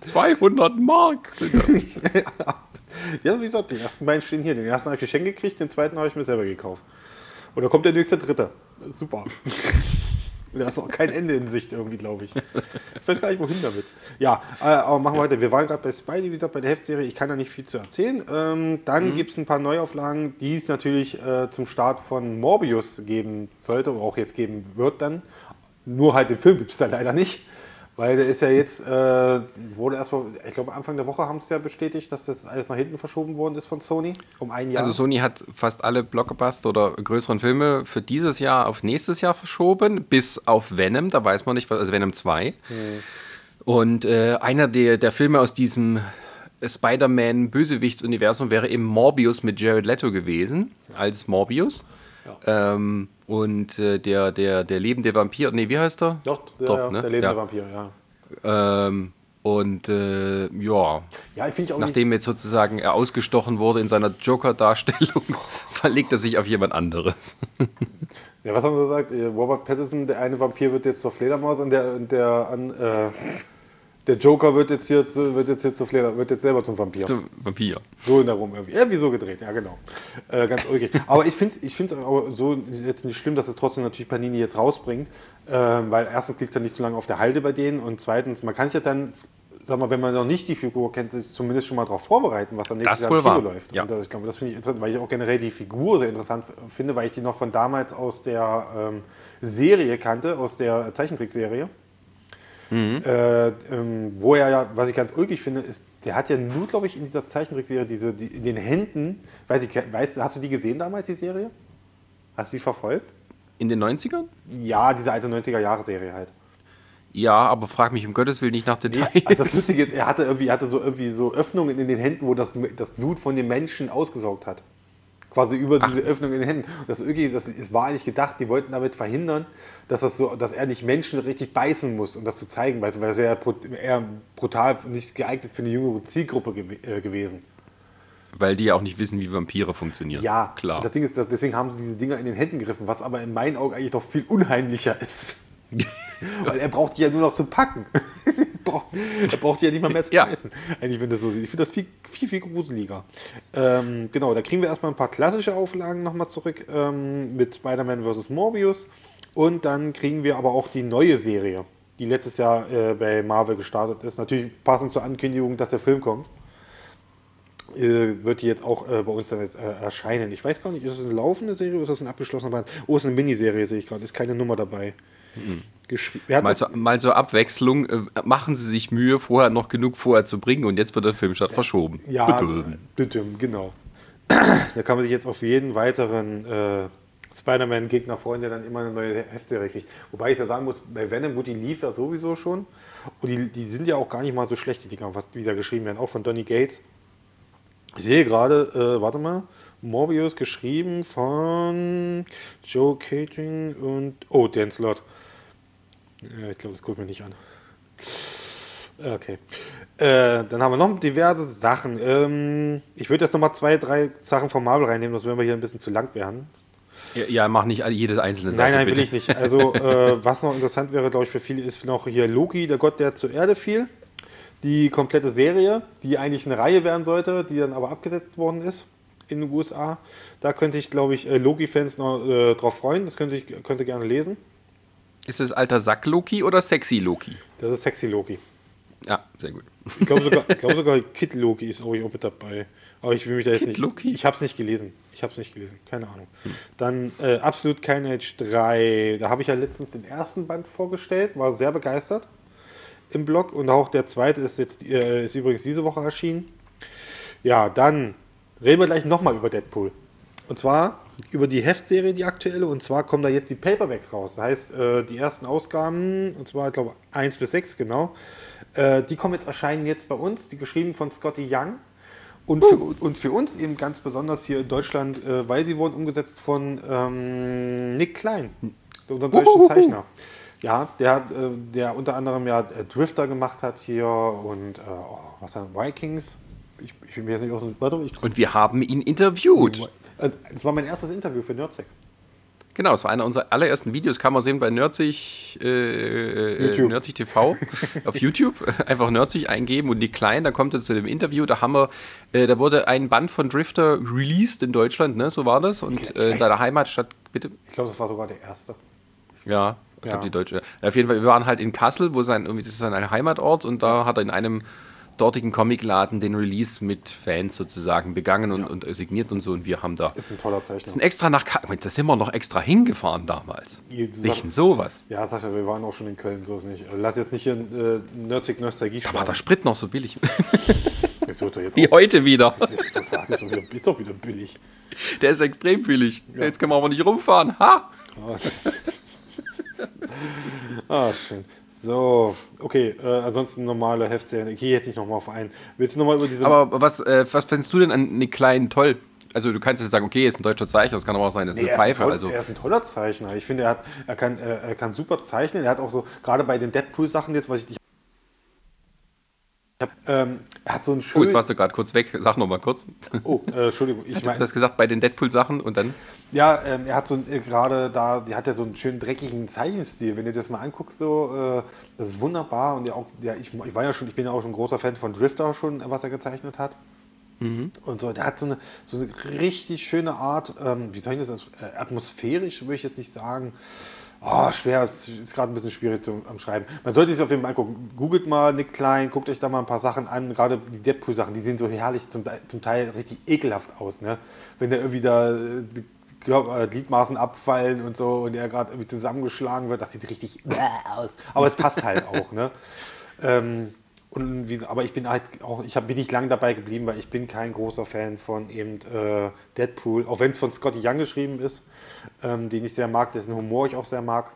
200 Mark. ja, wie gesagt, die ersten beiden stehen hier. Den ersten habe ich geschenkt gekriegt, den zweiten habe ich mir selber gekauft. Und da kommt der nächste dritte. Super. Da ist auch kein Ende in Sicht irgendwie, glaube ich. Ich weiß gar nicht, wohin damit. Ja, äh, aber machen wir weiter. Wir waren gerade bei Spidey, wie gesagt, bei der Heftserie. Ich kann da nicht viel zu erzählen. Ähm, dann mhm. gibt es ein paar Neuauflagen, die es natürlich äh, zum Start von Morbius geben sollte, oder auch jetzt geben wird dann. Nur halt den Film gibt es da leider nicht. Weil der ist ja jetzt, äh, wurde erst vor, ich glaube Anfang der Woche haben sie ja bestätigt, dass das alles nach hinten verschoben worden ist von Sony um ein Jahr. Also Sony hat fast alle Blockbuster oder größeren Filme für dieses Jahr auf nächstes Jahr verschoben, bis auf Venom, da weiß man nicht, also Venom 2. Hm. Und äh, einer der, der Filme aus diesem Spider-Man-Bösewichts-Universum wäre eben Morbius mit Jared Leto gewesen, als Morbius. Ja. Ähm, und äh, der, der, der lebende Vampir, nee, wie heißt er? Doch, der, Doch, ne? der lebende ja. Vampir, ja. Ähm, und äh, ja, ja ich auch nachdem jetzt sozusagen er ausgestochen wurde in seiner Joker-Darstellung, verlegt er sich auf jemand anderes. ja, was haben wir gesagt? Äh, Robert Pattinson, der eine Vampir wird jetzt zur Fledermaus und der, der an, äh, der Joker wird jetzt hier, wird jetzt hier zu Fleder, wird jetzt selber zum Vampir. Zum Vampir. So in der Rum irgendwie. Irgendwie so gedreht, ja genau. Äh, ganz ulkig. aber ich finde es ich so jetzt nicht schlimm, dass es trotzdem natürlich Panini jetzt rausbringt, äh, weil erstens liegt es ja nicht so lange auf der Halde bei denen und zweitens, man kann sich ja dann sag mal, wenn man noch nicht die Figur kennt, sich zumindest schon mal darauf vorbereiten, was dann nächstes Jahr im Kino läuft. Ja. Und ich glaube, das finde ich interessant, weil ich auch generell die Figur sehr interessant finde, weil ich die noch von damals aus der ähm, Serie kannte, aus der Zeichentrickserie. Mhm. Äh, ähm, wo er ja, was ich ganz ulkig finde, ist, der hat ja nur, glaube ich, in dieser Zeichentrickserie diese, die, in den Händen, weiß ich, weißt, hast du die gesehen damals, die Serie? Hast du die verfolgt? In den 90ern? Ja, diese alte 90er-Jahre-Serie halt. Ja, aber frag mich um Gottes Willen nicht nach Details. Nee, also das Lustige ist, er hatte irgendwie, er hatte so irgendwie so Öffnungen in den Händen, wo das, das Blut von den Menschen ausgesaugt hat. Quasi über diese Öffnung in den Händen. Und das irgendwie, das, es war eigentlich gedacht, die wollten damit verhindern, dass, das so, dass er nicht Menschen richtig beißen muss, um das zu zeigen, weil es wäre eher, brutal nicht geeignet für eine jüngere Zielgruppe gew äh, gewesen. Weil die ja auch nicht wissen, wie Vampire funktionieren. Ja, klar. Das Ding ist, dass, deswegen haben sie diese Dinger in den Händen gegriffen, was aber in meinen Augen eigentlich noch viel unheimlicher ist. Weil er braucht die ja nur noch zum Packen. Er braucht die ja nicht mal mehr zu Ja. Eigentlich, wenn das so sieht. Ich finde das viel, viel, viel gruseliger. Ähm, genau, da kriegen wir erstmal ein paar klassische Auflagen nochmal zurück ähm, mit Spider-Man vs. Morbius. Und dann kriegen wir aber auch die neue Serie, die letztes Jahr äh, bei Marvel gestartet ist. Natürlich passend zur Ankündigung, dass der Film kommt. Äh, wird die jetzt auch äh, bei uns dann jetzt äh, erscheinen. Ich weiß gar nicht, ist es eine laufende Serie oder ist es ein abgeschlossener Band? Oh, es ist eine Miniserie, sehe ich gerade. Ist keine Nummer dabei. Hat Mal so, mal so Abwechslung. Äh, machen Sie sich Mühe, vorher noch genug vorher zu bringen und jetzt wird der Filmstart verschoben. Ja, Bitte. Genau. da kann man sich jetzt auf jeden weiteren äh, Spider-Man-Gegner freuen, der dann immer eine neue Heftserie kriegt. Wobei ich ja sagen muss, bei Venom, gut, die lief ja sowieso schon. Und die, die sind ja auch gar nicht mal so schlecht, die Dinger, was wieder geschrieben werden, auch von Donny Gates. Ich sehe gerade, äh, warte mal, Morbius geschrieben von Joe Catering und, oh, Dan Slott. Ich glaube, das guckt mir nicht an. Okay. Äh, dann haben wir noch diverse Sachen. Ähm, ich würde jetzt noch mal zwei, drei Sachen von Marvel reinnehmen, sonst werden wir hier ein bisschen zu lang werden. Ja, ja, mach nicht jedes einzelne Nein, nein, bitte. will ich nicht. Also, äh, was noch interessant wäre, glaube ich, für viele, ist noch hier Loki, der Gott, der zur Erde fiel. Die komplette Serie, die eigentlich eine Reihe werden sollte, die dann aber abgesetzt worden ist in den USA. Da könnte ich, glaube ich, äh, Loki-Fans noch äh, drauf freuen. Das könnte ich könnte gerne lesen. Ist es alter Sack-Loki oder Sexy-Loki? Das ist Sexy Loki. Ja, sehr gut. Ich glaube sogar, ich glaube sogar Kid Loki ist auch mit dabei. Aber ich will mich da jetzt Kid nicht. Loki? Ich habe es nicht gelesen. Ich habe es nicht gelesen. Keine Ahnung. Dann äh, absolut kein Age 3. Da habe ich ja letztens den ersten Band vorgestellt. War sehr begeistert im Blog. Und auch der zweite ist jetzt äh, ist übrigens diese Woche erschienen. Ja, dann reden wir gleich nochmal über Deadpool. Und zwar über die Heftserie, die aktuelle. Und zwar kommen da jetzt die Paperbacks raus. Das heißt, äh, die ersten Ausgaben, und zwar, ich glaube, 1 bis 6, genau. Äh, die kommen jetzt, erscheinen jetzt bei uns, die geschrieben von Scotty Young. Und für, und für uns eben ganz besonders hier in Deutschland, äh, weil sie wurden umgesetzt von ähm, Nick Klein, unserem deutschen Zeichner. Ja, der, äh, der unter anderem ja äh, Drifter gemacht hat hier und äh, oh, was hat Vikings. Ich, ich will mir jetzt nicht aus dem. Warte, ich Und wir haben ihn interviewt. Äh, Das war mein erstes Interview für Nerdsec. Genau, es war einer unserer allerersten Videos, kann man sehen bei Nerdzig, äh, äh, YouTube. Nerdzig TV auf YouTube. Einfach Nerdzig eingeben und die Kleinen, da kommt es zu dem Interview, da haben wir, äh, da wurde ein Band von Drifter released in Deutschland, ne? So war das. Und äh, in seiner Heimatstadt, bitte. Ich glaube, das war sogar der erste. Ja, ich Ja. glaube die deutsche. Auf jeden Fall, wir waren halt in Kassel, wo sein, irgendwie, das ist sein Heimatort und da hat er in einem dortigen Comicladen den Release mit Fans sozusagen begangen und, und signiert und so und wir haben da Ist ein toller Zeichner. sind extra nach Kassel, da sind wir noch extra hingefahren damals. Denn sowas. Ja, Sascha, wir waren auch schon in Köln, so ist nicht. Lass jetzt nicht hier äh, Nerdsec Nostalgie Da war der Sprit noch so billig. Wie auch, heute wieder. muss sagen, ist doch wieder, ist doch wieder billig. Der ist extrem billig. Jetzt können wir aber nicht rumfahren. Ha! Ah, ah, schön. So, okay, äh, ansonsten normale Heftserien. Ich gehe jetzt nicht nochmal auf ein. Willst du nochmal über diese. Aber was, äh, was findest du denn an Nick Klein toll? Also du kannst jetzt sagen, okay, er ist ein deutscher Zeichner, das kann aber auch sein, das ist Nee, eine er, ist ein Pfeife. toll, Also er ist ein toller Zeichner. Ich finde, er, hat, er, kann, er, er kann super zeichnen. Er hat auch so, gerade bei den Deadpool-Sachen jetzt, was ich dich. Ähm, er hat so einen oh, schönen. jetzt warst du gerade kurz weg. Sag noch mal kurz. oh, äh, Entschuldigung. Ich Du mein, hast gesagt, bei den Deadpool-Sachen und dann. Ja, ähm, er hat so äh, gerade da, die hat ja so einen schönen dreckigen Zeichenstil. Wenn du dir das mal anguckst, so, äh, das ist wunderbar. Und ja auch, ja, ich, ich war ja schon, ich bin ja auch schon ein großer Fan von Drifter schon, was er gezeichnet hat. Und so, der hat so eine, so eine richtig schöne Art, ähm, wie soll ich das, äh, atmosphärisch würde ich jetzt nicht sagen. Oh, schwer, es ist gerade ein bisschen schwierig zum, am Schreiben. Man sollte sich auf jeden Fall angucken. Googelt mal Nick Klein, guckt euch da mal ein paar Sachen an. Gerade die Deadpool-Sachen, die sehen so herrlich, zum, zum Teil richtig ekelhaft aus. Ne? Wenn der irgendwie da äh, Gliedmaßen abfallen und so und er gerade irgendwie zusammengeschlagen wird, das sieht richtig aus. Aber es passt halt auch. Ne? Ähm, und wie, aber ich bin halt auch, ich hab, bin nicht lange dabei geblieben, weil ich bin kein großer Fan von eben äh, Deadpool, auch wenn es von Scotty Young geschrieben ist, ähm, den ich sehr mag, dessen Humor ich auch sehr mag.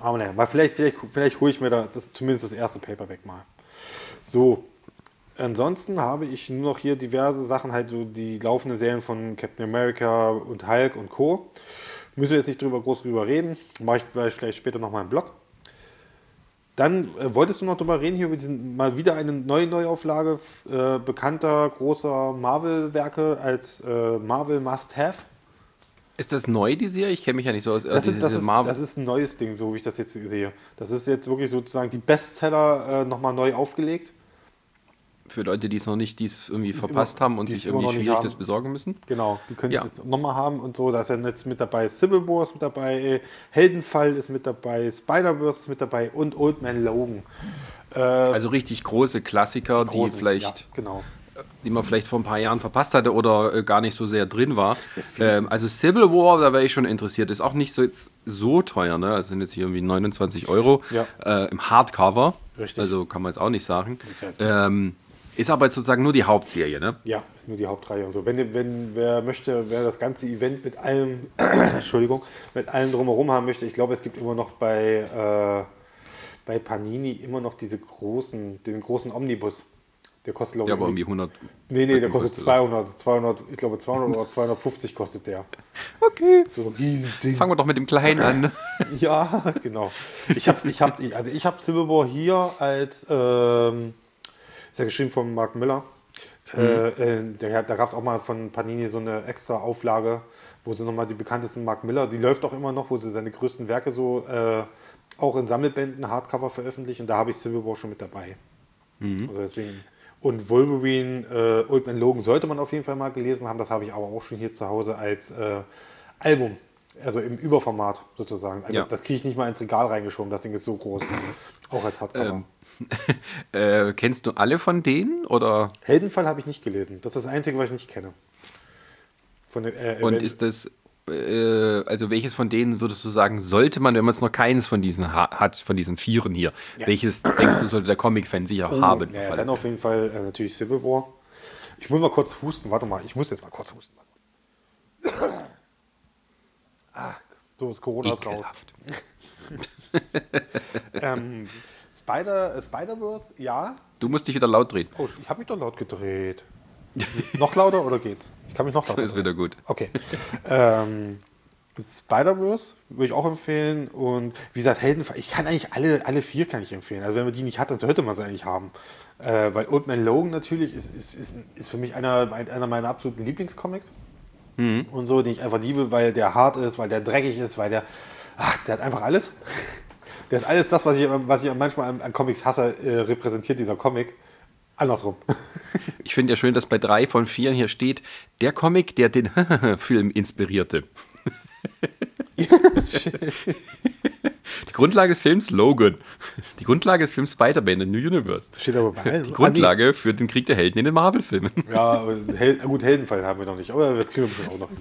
Aber naja, vielleicht, vielleicht, vielleicht hole ich mir da das, zumindest das erste Paperback mal. So. Ansonsten habe ich nur noch hier diverse Sachen, halt so die laufenden Serien von Captain America und Hulk und Co. Müssen wir jetzt nicht drüber groß drüber reden. Mache ich vielleicht später noch mal im Blog. Dann äh, wolltest du noch drüber reden hier über diesen mal wieder eine neue Neuauflage äh, bekannter großer Marvel-Werke als äh, Marvel Must Have. Ist das neu, die Serie? Ich kenne mich ja nicht so aus. Das, äh, ist, das, ist, das ist ein neues Ding, so wie ich das jetzt sehe. Das ist jetzt wirklich sozusagen die Bestseller äh, nochmal neu aufgelegt. Für Leute, die es noch nicht, die es irgendwie es verpasst immer- haben und die sich irgendwie schwierig haben. das besorgen müssen. Genau, die können Ja. es jetzt nochmal haben und so. Da ist ja jetzt mit dabei Civil War ist mit dabei, Heldenfall ist mit dabei, Spider-Verse ist mit dabei und Old Man Logan. Äh, Also richtig große Klassiker, die, großen- vielleicht, Ja, genau. die man vielleicht vor ein paar Jahren verpasst hatte oder äh, gar nicht so sehr drin war. Ähm, also Civil War, da wäre ich schon interessiert. Ist auch nicht so jetzt so teuer, ne? Also sind jetzt hier irgendwie 29 Euro Ja. äh, im Hardcover. Richtig. Also kann man jetzt auch nicht sagen. Ähm, ist aber jetzt sozusagen nur die Hauptserie, ne? Ja, ist nur die Hauptreihe und so. Wenn, wenn wer möchte, wer das ganze Event mit allem, Entschuldigung, mit allem drumherum haben möchte, ich glaube, es gibt immer noch bei, äh, bei Panini immer noch diese großen, den großen Omnibus. Der kostet, glaube Ja, ich, aber irgendwie 100. Nee, nee, der kostet kostet 200, 200, ich glaube 200 oder 250 kostet der. Okay. So ein Riesending. Fangen wir doch mit dem Kleinen an. ne? Ja, genau. Ich habe ich hab, also ich hab War hier als, ähm, ist ja geschrieben von Mark Miller. Äh, äh, der, da gab es auch mal von Panini so eine extra Auflage, wo sie nochmal die bekanntesten Mark Miller, die läuft auch immer noch, wo sie seine größten Werke so äh, auch in Sammelbänden, Hardcover veröffentlichen. Und da habe ich Civil War schon mit dabei. Also deswegen. Und Wolverine, äh, Old Man Logan sollte man auf jeden Fall mal gelesen haben. Das habe ich aber auch schon hier zu Hause als äh, Album. Also im Überformat sozusagen. Also Ja. das kriege ich nicht mal ins Regal reingeschoben. Das Ding ist so groß. Auch als Hardcover. äh, kennst du alle von denen? Oder Heldenfall habe ich nicht gelesen. Das ist das Einzige, was ich nicht kenne. Von äh, und wenn- ist das, äh, also welches von denen würdest du sagen, sollte man, wenn man es noch keines von diesen ha hat, von diesen Vieren hier, Ja. welches denkst du, sollte der Comic-Fan sicher Oh, haben? Ja, dann auf jeden Fall äh, natürlich Civil War. Ich muss mal kurz husten. Warte mal, ich muss jetzt mal kurz husten. ah, so ist Corona ist raus. Ekelhaft. Ähm, Spider, äh, Spider-Verse, ja. Du musst dich wieder laut drehen. Oh, ich habe mich doch laut gedreht. noch lauter oder geht's? Ich kann mich noch lauter ist wieder gut. Okay. ähm, Spider-Verse würde ich auch empfehlen. Und wie gesagt, Heldenfall. Ich kann eigentlich alle, alle vier kann ich empfehlen. Also wenn man die nicht hat, dann sollte man sie eigentlich haben. Äh, weil Old Man Logan natürlich ist, ist, ist, ist für mich einer, einer meiner absoluten Lieblingscomics. Und so, den ich einfach liebe, weil der hart ist, weil der dreckig ist, weil der, ach, der hat einfach alles. Der ist alles das, was ich, was ich manchmal an, an Comics hasse, äh, repräsentiert dieser Comic. Andersrum. Ich finde ja schön, dass bei drei von vier hier steht, der Comic, der den Film inspirierte. Die Grundlage des Films Logan. Die Grundlage des Films Spider-Man in New Universe. Steht aber bei allen. Die Grundlage für den Krieg der Helden in den Marvel-Filmen. Ja, Hel gut, Heldenfall haben wir noch nicht, aber das kriegen wir bestimmt auch noch hin.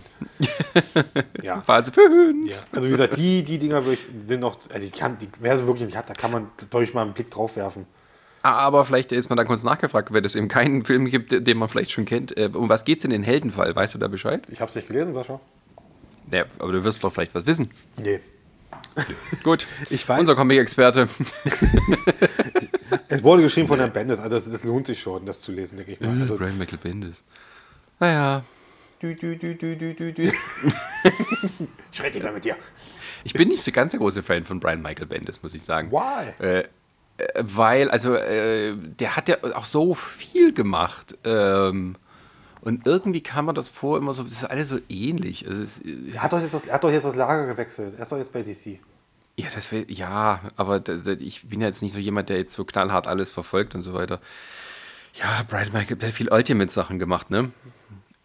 Ja. Phase 5. ja. Also wie gesagt, die, die Dinger sind noch, also ich kann, die, wer sie wirklich nicht hat, da kann man durch mal einen Blick drauf werfen. Aber vielleicht ist man da kurz nachgefragt, wenn es eben keinen Film gibt, den man vielleicht schon kennt. Äh, Um was geht es in den Heldenfall? Weißt du da Bescheid? Ich habe es nicht gelesen, Sascha. Ja, aber du wirst doch vielleicht was wissen. Nee. Gut. Ich weiß- Unser Comic-Experte. Es wurde geschrieben von Herrn Bendis, also das, das lohnt sich schon, das zu lesen, denke ich mal. Also, Brian Michael Bendis. Naja, dü, dü, dü, dü, dü, dü. ich rede mehr mit dir. ich bin nicht so ganz der große Fan von Brian Michael Bendis, muss ich sagen. Why? Äh, äh, weil, also, äh, der hat ja auch so viel gemacht. Ähm, und irgendwie kam mir das vor, immer so, das ist alles so ähnlich. Also, es, Er hat, doch jetzt das, er hat doch jetzt das Lager gewechselt. Er ist doch jetzt bei DC. Ja, das wär, ja, aber das, ich bin ja jetzt nicht so jemand, der jetzt so knallhart alles verfolgt und so weiter. Ja, Brian Michael hat viel Ultimate-Sachen gemacht, ne?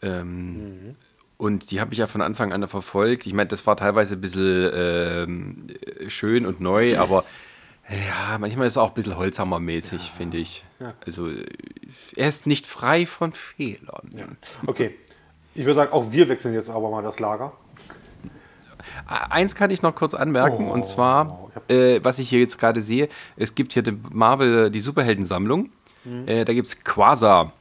Ähm, Und die habe ich ja von Anfang an verfolgt. Ich meine, das war teilweise ein bisschen ähm, schön und neu, aber ja, manchmal ist es auch ein bisschen Holzhammermäßig, finde ich. Ja. Also, er ist nicht frei von Fehlern. Okay. Ich würde sagen, auch wir wechseln jetzt aber mal das Lager. Eins kann ich noch kurz anmerken, Oh, und zwar, hab- äh, was ich hier jetzt gerade sehe, es gibt hier die Marvel, die Superheldensammlung. Mhm. Äh, da gibt es Quasar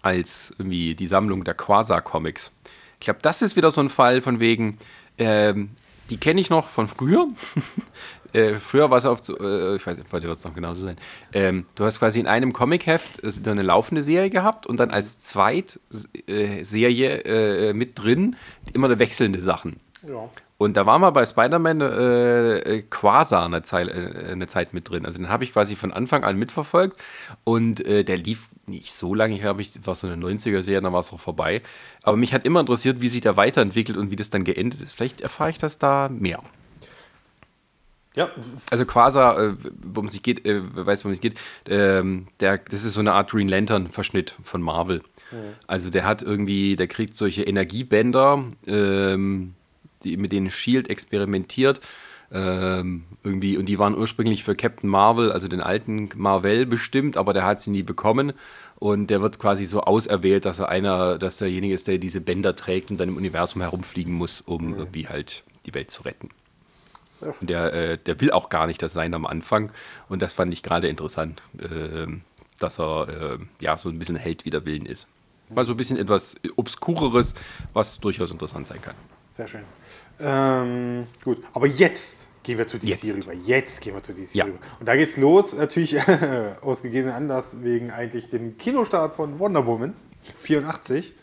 als irgendwie die Sammlung der Quasar-Comics. Ich glaube, das ist wieder so ein Fall von wegen, ähm, die kenne ich noch von früher. äh, früher war es auf, äh, ich weiß nicht, heute wird es noch genauso sein. Ähm, du hast quasi in einem Comic-Heft äh, eine laufende Serie gehabt und dann als Zweitserie äh, mit drin immer eine wechselnde Sachen. Ja. Und da war mal bei Spider-Man äh, äh, Quasar eine, Zeit, äh, eine Zeit mit drin. Also den habe ich quasi von Anfang an mitverfolgt. Und äh, der lief nicht so lange. Ich glaube, ich war so eine 90er-Serie, dann war es auch vorbei. Aber mich hat immer interessiert, wie sich der weiterentwickelt und wie das dann geendet ist. Vielleicht erfahre ich das da mehr. Ja, Also Quasar, äh, worum es sich geht, äh, wer weiß, worum es geht, ähm, der, das ist so eine Art Green Lantern-Verschnitt von Marvel. Also der hat irgendwie, der kriegt solche Energiebänder, ähm, die, mit denen Shield experimentiert. Ähm, irgendwie, und die waren ursprünglich für Captain Marvel, also den alten Marvel bestimmt, aber der hat sie nie bekommen. Und der wird quasi so auserwählt, dass er einer, dass derjenige ist, der diese Bänder trägt und dann im Universum herumfliegen muss, um irgendwie halt die Welt zu retten. Und der, äh, der will auch gar nicht das sein am Anfang. Und das fand ich gerade interessant, ähm, dass er äh, ja so ein bisschen Held wider Willen ist. Mal so ein bisschen etwas Obskureres, was durchaus interessant sein kann. sehr schön. Ähm, gut, aber jetzt gehen wir zu DC Jetzt. rüber. Jetzt gehen wir zu DC Ja. rüber. Und da geht's los, natürlich aus gegebenen Anlass wegen eigentlich dem Kinostart von Wonder Woman 84.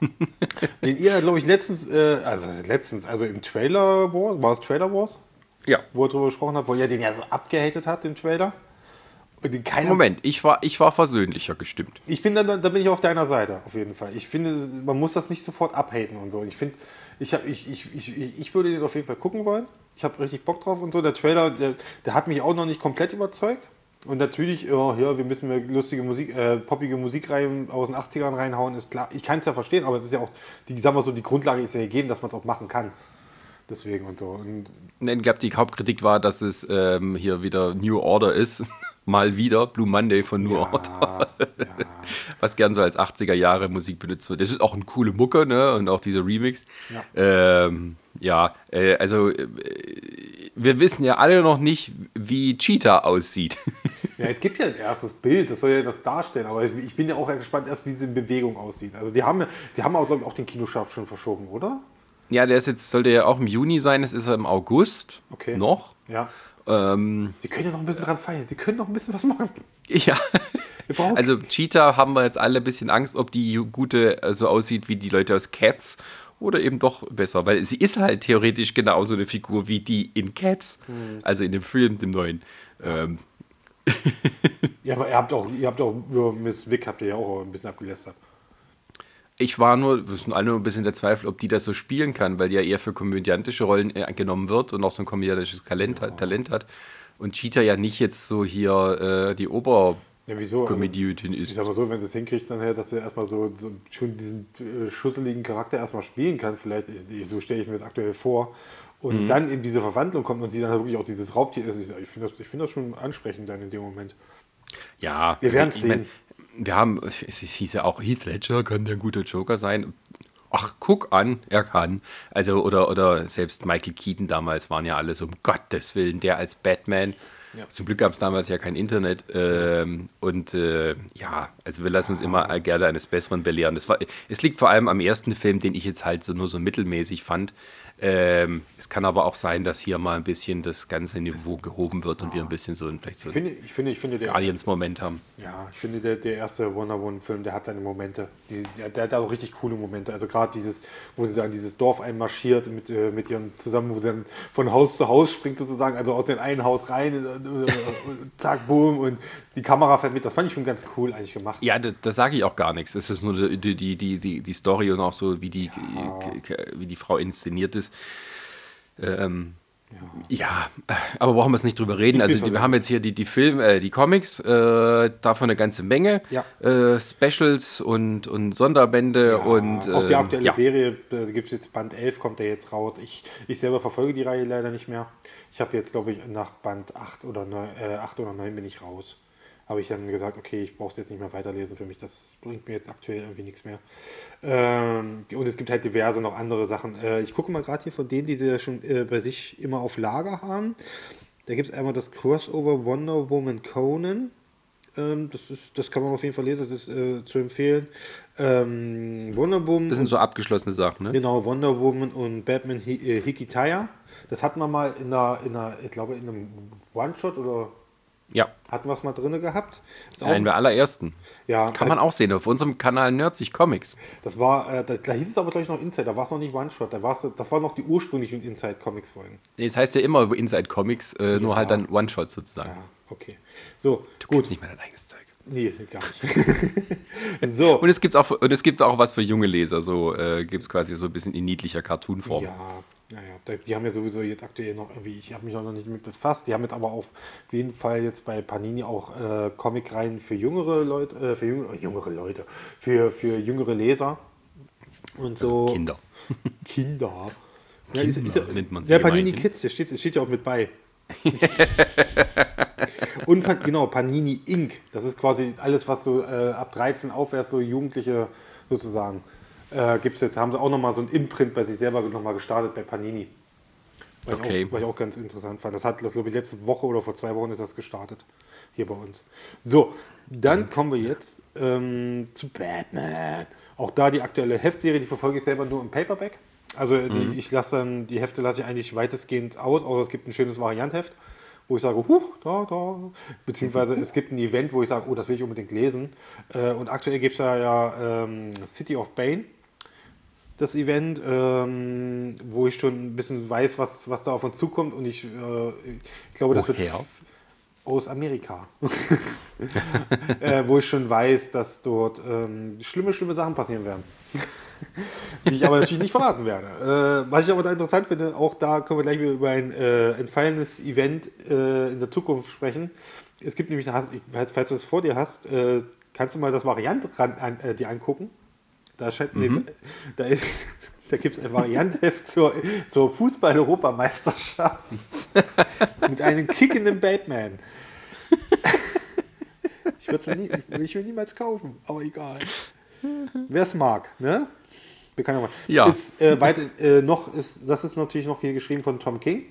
den ihr, glaube ich, letztens, äh, also letztens, also im Trailer Wars, war es Trailer Wars, Ja. wo er drüber gesprochen hat, wo er den ja so abgehatet hat, den Trailer. Moment, ich war, ich war versöhnlicher gestimmt. Ich bin dann, da bin ich auf deiner Seite, auf jeden Fall. Ich finde, man muss das nicht sofort abhaten und so. Ich finde, ich, hab, ich, ich, ich, ich würde den auf jeden Fall gucken wollen. Ich habe richtig Bock drauf und so. Der Trailer, der, der hat mich auch noch nicht komplett überzeugt. Und natürlich, ja, ja wir müssen wir lustige Musik, äh, poppige Musikreihen aus den 80ern reinhauen, ist klar. Ich kann es ja verstehen, aber es ist ja auch, die, sagen wir so, die Grundlage ist ja gegeben, dass man es auch machen kann. Deswegen und so. Und Ich glaube, die Hauptkritik war, dass es ähm, hier wieder New Order ist. Mal wieder, Blue Monday von New Order. ja, was gern so als 80er Jahre Musik benutzt wird. Das ist auch eine coole Mucke, ne? Und auch dieser Remix. Ja. Ähm, ja, äh, also äh, wir wissen ja alle noch nicht, wie Cheetah aussieht. Ja, es gibt ja ein erstes Bild, das soll ja das darstellen, aber ich, ich bin ja auch gespannt, erst wie sie in Bewegung aussieht. Also die haben, ja- die haben auch, glaube ich, auch den Kinostart schon verschoben, oder? Ja, der ist jetzt, sollte ja auch im Juni sein, das ist er im August Okay. noch. Ja. Ähm, Sie können ja noch ein bisschen dran feiern, sie können noch ein bisschen was machen. ja. Also Cheetah haben wir jetzt alle ein bisschen Angst, ob die gute äh, so aussieht wie die Leute aus Cats oder eben doch besser, weil sie ist halt theoretisch genauso eine Figur wie die in Cats, Hm. also in dem Film, dem neuen. Ähm, Ja, aber ihr habt auch, ihr habt auch über Miss Wick habt ihr ja auch ein bisschen abgelästert. Ich war nur, wir sind alle nur ein bisschen der Zweifel, ob die das so spielen kann, weil die ja eher für komödiantische Rollen äh, genommen wird und auch so ein komödiantisches Talent, hat, Talent hat. Und Cheetah ja nicht jetzt so hier äh, die Ober Ja, wieso? Komödiötin Ich ist. sag mal so, wenn sie es hinkriegt, dann her, dass sie erstmal so, so schon diesen äh, schusseligen Charakter erstmal spielen kann, vielleicht, ich- so stelle ich mir das aktuell vor. Und dann eben diese Verwandlung kommt und sie dann halt wirklich auch dieses Raubtier ist. Ich finde das, ich find das schon ansprechend dann in dem Moment. Ja, Wir werden's ich mein, sehen. Wir haben, es hieß ja auch, Heath Ledger kann der ein guter Joker sein. Ach, guck an, er kann. Also, oder, oder selbst Michael Keaton damals waren ja alle so, um Gottes Willen, der als Batman. Ja. Zum Glück gab es damals ja kein Internet. Ähm, und äh, ja, also wir lassen uns immer gerne eines Besseren belehren. War, es liegt vor allem am ersten Film, den ich jetzt halt so nur so mittelmäßig fand. Ähm, es kann aber auch sein, dass hier mal ein bisschen das ganze Niveau gehoben wird und wir ein bisschen so ein, vielleicht so Ich finde, ich finde, ich finde der, Guardians-Moment haben. Ja, ich finde, der, der erste Wonder Woman-Film, der hat seine Momente. Die, der, der hat auch richtig coole Momente. Also gerade dieses, wo sie dann dieses Dorf einmarschiert mit, äh, mit ihren zusammen, wo sie dann von Haus zu Haus springt sozusagen, also aus dem einen Haus rein, äh, äh, und zack, boom, und die Kamera fährt mit. Das fand ich schon ganz cool eigentlich gemacht. Ja, da, da sage ich auch gar nichts. Es ist nur die, die, die, die, die Story und auch so, wie die, wie die Frau inszeniert ist. Ähm, ja. aber brauchen wir es nicht drüber reden. Ich Also wir haben jetzt hier die, die Film, äh, die Comics, äh, davon eine ganze Menge. Ja. Äh, Specials und, und Sonderbände und auch die ähm, aktuelle ja. Serie, gibt es jetzt Band 11, kommt der jetzt raus. Ich, ich selber verfolge die Reihe leider nicht mehr. Ich habe jetzt, glaube ich, nach Band 8 oder 9, äh, 8 oder 9 bin ich raus. Habe ich dann gesagt, okay, ich brauche es jetzt nicht mehr weiterlesen für mich, das bringt mir jetzt aktuell irgendwie nichts mehr. Ähm, und es gibt halt diverse noch andere Sachen. Äh, ich gucke mal gerade hier von denen, die sie ja schon äh, bei sich immer auf Lager haben. Da gibt es einmal das Crossover Wonder Woman Conan. Ähm, das, ist, das kann man auf jeden Fall lesen, das ist äh, zu empfehlen. Ähm, Wonder Woman. Das sind so abgeschlossene Sachen, ne? Genau, Wonder Woman und Batman Hi äh, Hikitaya. Das hatten wir mal in einer, in einer ich glaube, in einem One-Shot oder Ja, hatten wir es mal drin gehabt. Ist einen der allerersten. ja, Kann man auch sehen auf unserem Kanal Nerdsich Comics. Das war, äh, da, da hieß es aber glaube ich noch Inside, da war es noch nicht One-Shot, da war's, das waren noch die ursprünglichen Inside-Comics-Folgen. Nee, Es heißt ja immer Inside Comics, äh, nur halt dann One-Shot sozusagen. Ja, okay. So, Du gut. nicht mal dein eigenes Zeug. Nee, gar nicht. so, Und es gibt auch und es gibt auch was für junge Leser, so äh, gibt es quasi so ein bisschen in niedlicher Cartoonform. ja, naja, die haben ja sowieso jetzt aktuell noch irgendwie, ich habe mich auch noch nicht mit befasst, die haben jetzt aber auf jeden Fall jetzt bei Panini auch äh, Comicreihen für jüngere Leute, äh, für jüngere, jüngere Leute, für, für jüngere Leser und so. Kinder. Kinder. Ja, Kinder ist, ist, nennt man sie ja, Panini. Kids, der steht, steht ja auch mit bei. Und genau, Panini Inc. Das ist quasi alles, was so äh, ab 13 aufwärts, so Jugendliche sozusagen, äh, gibt es jetzt, haben sie auch nochmal so ein Imprint bei sich selber nochmal gestartet bei Panini. Weil, Okay. ich auch, weil ich auch ganz interessant fand. Das hat, das glaube ich, letzte Woche oder vor zwei Wochen ist das gestartet. Hier bei uns. So, dann kommen wir jetzt ähm, zu Batman. Auch da die aktuelle Heftserie, die verfolge ich selber nur im Paperback. Also die, ich lasse dann, die Hefte lasse ich eigentlich weitestgehend aus, außer es gibt ein schönes Variantheft, wo ich sage, huh, da, da. Beziehungsweise es gibt ein Event, wo ich sage, oh, das will ich unbedingt lesen. Äh, und aktuell gibt es ja, ja ähm, City of Bane das Event, ähm, wo ich schon ein bisschen weiß, was, was da auf uns zukommt. Und ich, äh, ich glaube, das wird Woher? f- aus Amerika. äh, wo ich schon weiß, dass dort ähm, schlimme, schlimme Sachen passieren werden. die ich aber natürlich nicht verraten werde. Äh, was ich aber da interessant finde, auch da können wir gleich wieder über ein äh, entfallendes Event äh, in der Zukunft sprechen. Es gibt nämlich, eine, falls du es vor dir hast, äh, kannst du mal das Variant ran, an, äh, dir angucken. Da, nee, da, ist- da gibt es ein Variantheft zur, zur Fußball-Europameisterschaft mit einem kickenden Batman. Ich würde es mir, nie, ich, will niemals kaufen, aber egal. Wer es mag, ne? Bekannter. Ja. Ist, äh, weit, äh, noch ist, das ist natürlich noch hier geschrieben von Tom King.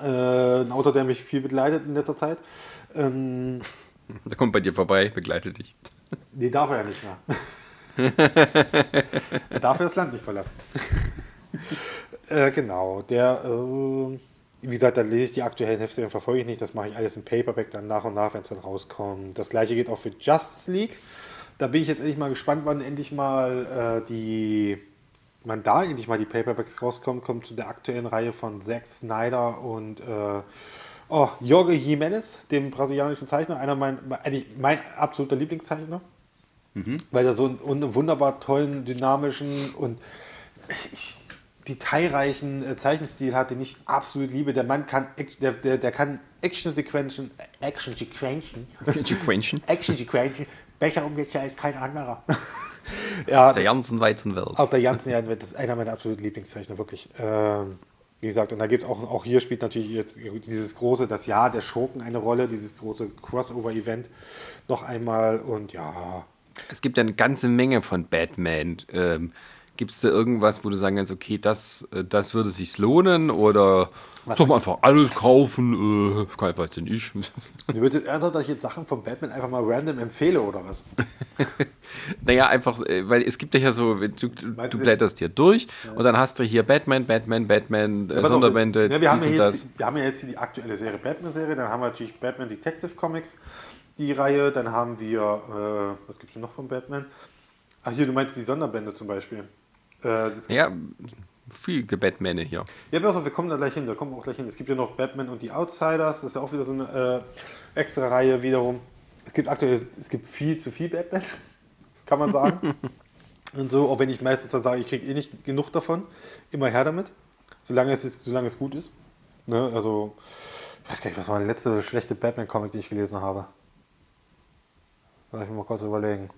Äh, ein Autor, der mich viel begleitet in letzter Zeit. Ähm, Der kommt bei dir vorbei, begleitet dich. Nee, darf er ja nicht mehr. er darf das Land nicht verlassen. äh, genau, der, äh, wie gesagt, da lese ich die aktuellen Hefte, verfolge ich nicht. Das mache ich alles im Paperback dann nach und nach, wenn es dann rauskommt. Das gleiche geht auch für Justice League. Da bin ich jetzt endlich mal gespannt, wann endlich mal äh, die, wann da endlich mal die Paperbacks rauskommen. Kommt zu der aktuellen Reihe von Zack Snyder und äh, oh, Jorge Jimenez, dem brasilianischen Zeichner, einer mein, eigentlich mein absoluter Lieblingszeichner weil er so einen, wunderbar tollen, dynamischen und ich, detailreichen äh, Zeichenstil hat, den ich absolut liebe. Der Mann kann, der, der, der kann Action-Sequenzen, Action-Sequenzen, Quäntchen. Action-Sequenzen besser umgesetzt als kein anderer. ja, Der ganzen weiten Welt. auch der Janssen, ja, das ist einer meiner absoluten Lieblingszeichner, wirklich. Ähm, wie gesagt, und da gibt es auch, auch hier spielt natürlich jetzt dieses große, das Jahr der Schurken eine Rolle, dieses große Crossover-Event noch einmal und ja, Es gibt ja eine ganze Menge von Batman. Ähm, Gibt es da irgendwas, wo du sagen kannst, okay, das, äh, das würde sich lohnen? Oder soll man einfach alles kaufen? Äh, kein weiß denn ich. Du würdest ernsthaft, dass ich jetzt Sachen von Batman einfach mal random empfehle oder was? naja, einfach, äh, weil es gibt ja so, du, du, Meinst du du- blätterst hier durch und dann hast du hier Batman, Batman, Batman, äh, Ja, Sonderbände, ja, wir, haben ja jetzt, wir haben ja jetzt hier die aktuelle Serie Batman-Serie, dann haben wir natürlich Batman Detective Comics, die Reihe, dann haben wir, äh, was gibt es noch von Batman? Ach hier, du meinst die Sonderbände zum Beispiel. Äh, Ja, viel Batmane hier. Ja, pass auf, wir kommen da gleich hin, da kommen wir auch gleich hin. Es gibt ja noch Batman und die Outsiders, das ist ja auch wieder so eine äh, extra Reihe wiederum. Es gibt aktuell, es gibt viel zu viel Batman, kann man sagen. und so, auch wenn ich meistens dann sage, ich kriege eh nicht genug davon, immer her damit, solange es, ist, solange es gut ist. Ne? Also, ich weiß gar nicht, was war der letzte schlechte Batman-Comic, die ich gelesen habe. Lass ich mal kurz überlegen.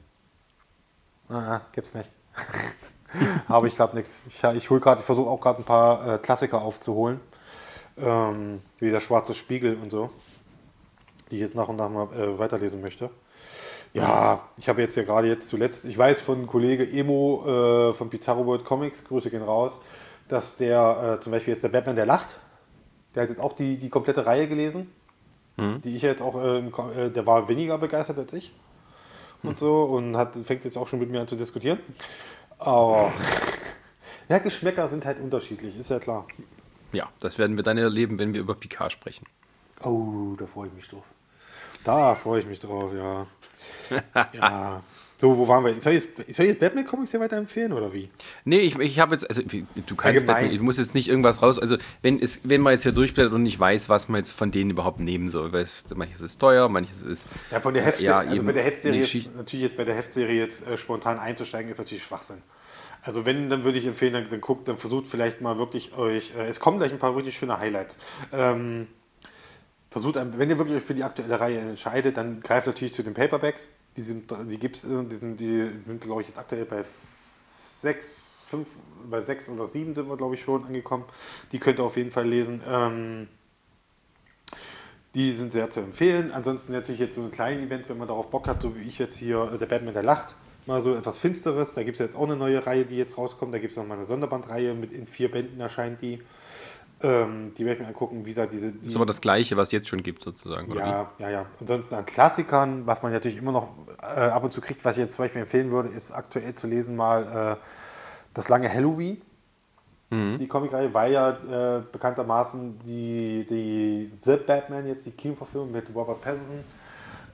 Ah, gibt's nicht. Habe ich gerade nichts. Ich, ich hol grad, ich versuche auch gerade ein paar äh, Klassiker aufzuholen. Ähm, wie der Schwarze Spiegel und so. Die ich jetzt nach und nach mal äh, weiterlesen möchte. Ja, ich habe jetzt ja gerade jetzt zuletzt, ich weiß von Kollege Emo äh, von Pizarro World Comics, Grüße gehen raus, dass der äh, zum Beispiel jetzt der Batman, der lacht, der hat jetzt auch die, die komplette Reihe gelesen. mhm. die ich jetzt auch, äh, der war weniger begeistert als ich und so und hat, fängt jetzt auch schon mit mir an zu diskutieren. Aber ja, Geschmäcker sind halt unterschiedlich, ist ja klar. Ja, das werden wir dann erleben, wenn wir über Picard sprechen. Oh, da freue ich mich drauf. Da freue ich mich drauf, ja. ja. So, wo waren wir? Soll ich jetzt, soll ich jetzt Batman-Comics hier weiterempfehlen oder wie? Nee, ich, ich habe jetzt, also du kannst Batman, du musst jetzt nicht irgendwas raus, also wenn, es, wenn man jetzt hier durchblättert und nicht weiß, was man jetzt von denen überhaupt nehmen soll, weil es, manches ist teuer, manches ist... Ja, von der Heftserie, ja, also bei der Heftserie, jetzt, natürlich jetzt bei der Heftserie jetzt äh, spontan einzusteigen, ist natürlich Schwachsinn. Also wenn, dann würde ich empfehlen, dann, dann guckt, dann versucht vielleicht mal wirklich euch, äh, es kommen gleich ein paar wirklich schöne Highlights. Ähm, versucht, wenn ihr wirklich für die aktuelle Reihe entscheidet, dann greift natürlich zu den Paperbacks die, sind, die gibt es, die sind, die sind glaube ich, jetzt aktuell bei sechs, fünf, bei sechs oder sieben sind wir, glaube ich, schon angekommen. Die könnt ihr auf jeden Fall lesen. Ähm, die sind sehr zu empfehlen. Ansonsten natürlich jetzt so ein kleines Event, wenn man darauf Bock hat, so wie ich jetzt hier, äh, der Batman, der lacht. Mal so etwas Finsteres. Da gibt es jetzt auch eine neue Reihe, die jetzt rauskommt. Da gibt es nochmal eine Sonderbandreihe, mit in vier Bänden erscheint die. Ähm, die werde ich mir angucken, wie gesagt, diese. Die, das ist aber das Gleiche, was es jetzt schon gibt, sozusagen. ja, ja, ja. Ansonsten an Klassikern, was man natürlich immer noch äh, ab und zu kriegt, was ich jetzt zum Beispiel empfehlen würde, ist aktuell zu lesen mal äh, das lange Halloween. Mhm. Die Comicreihe, weil ja äh, bekanntermaßen die, die The Batman, jetzt die Kinoverfilmung mit Robert Pattinson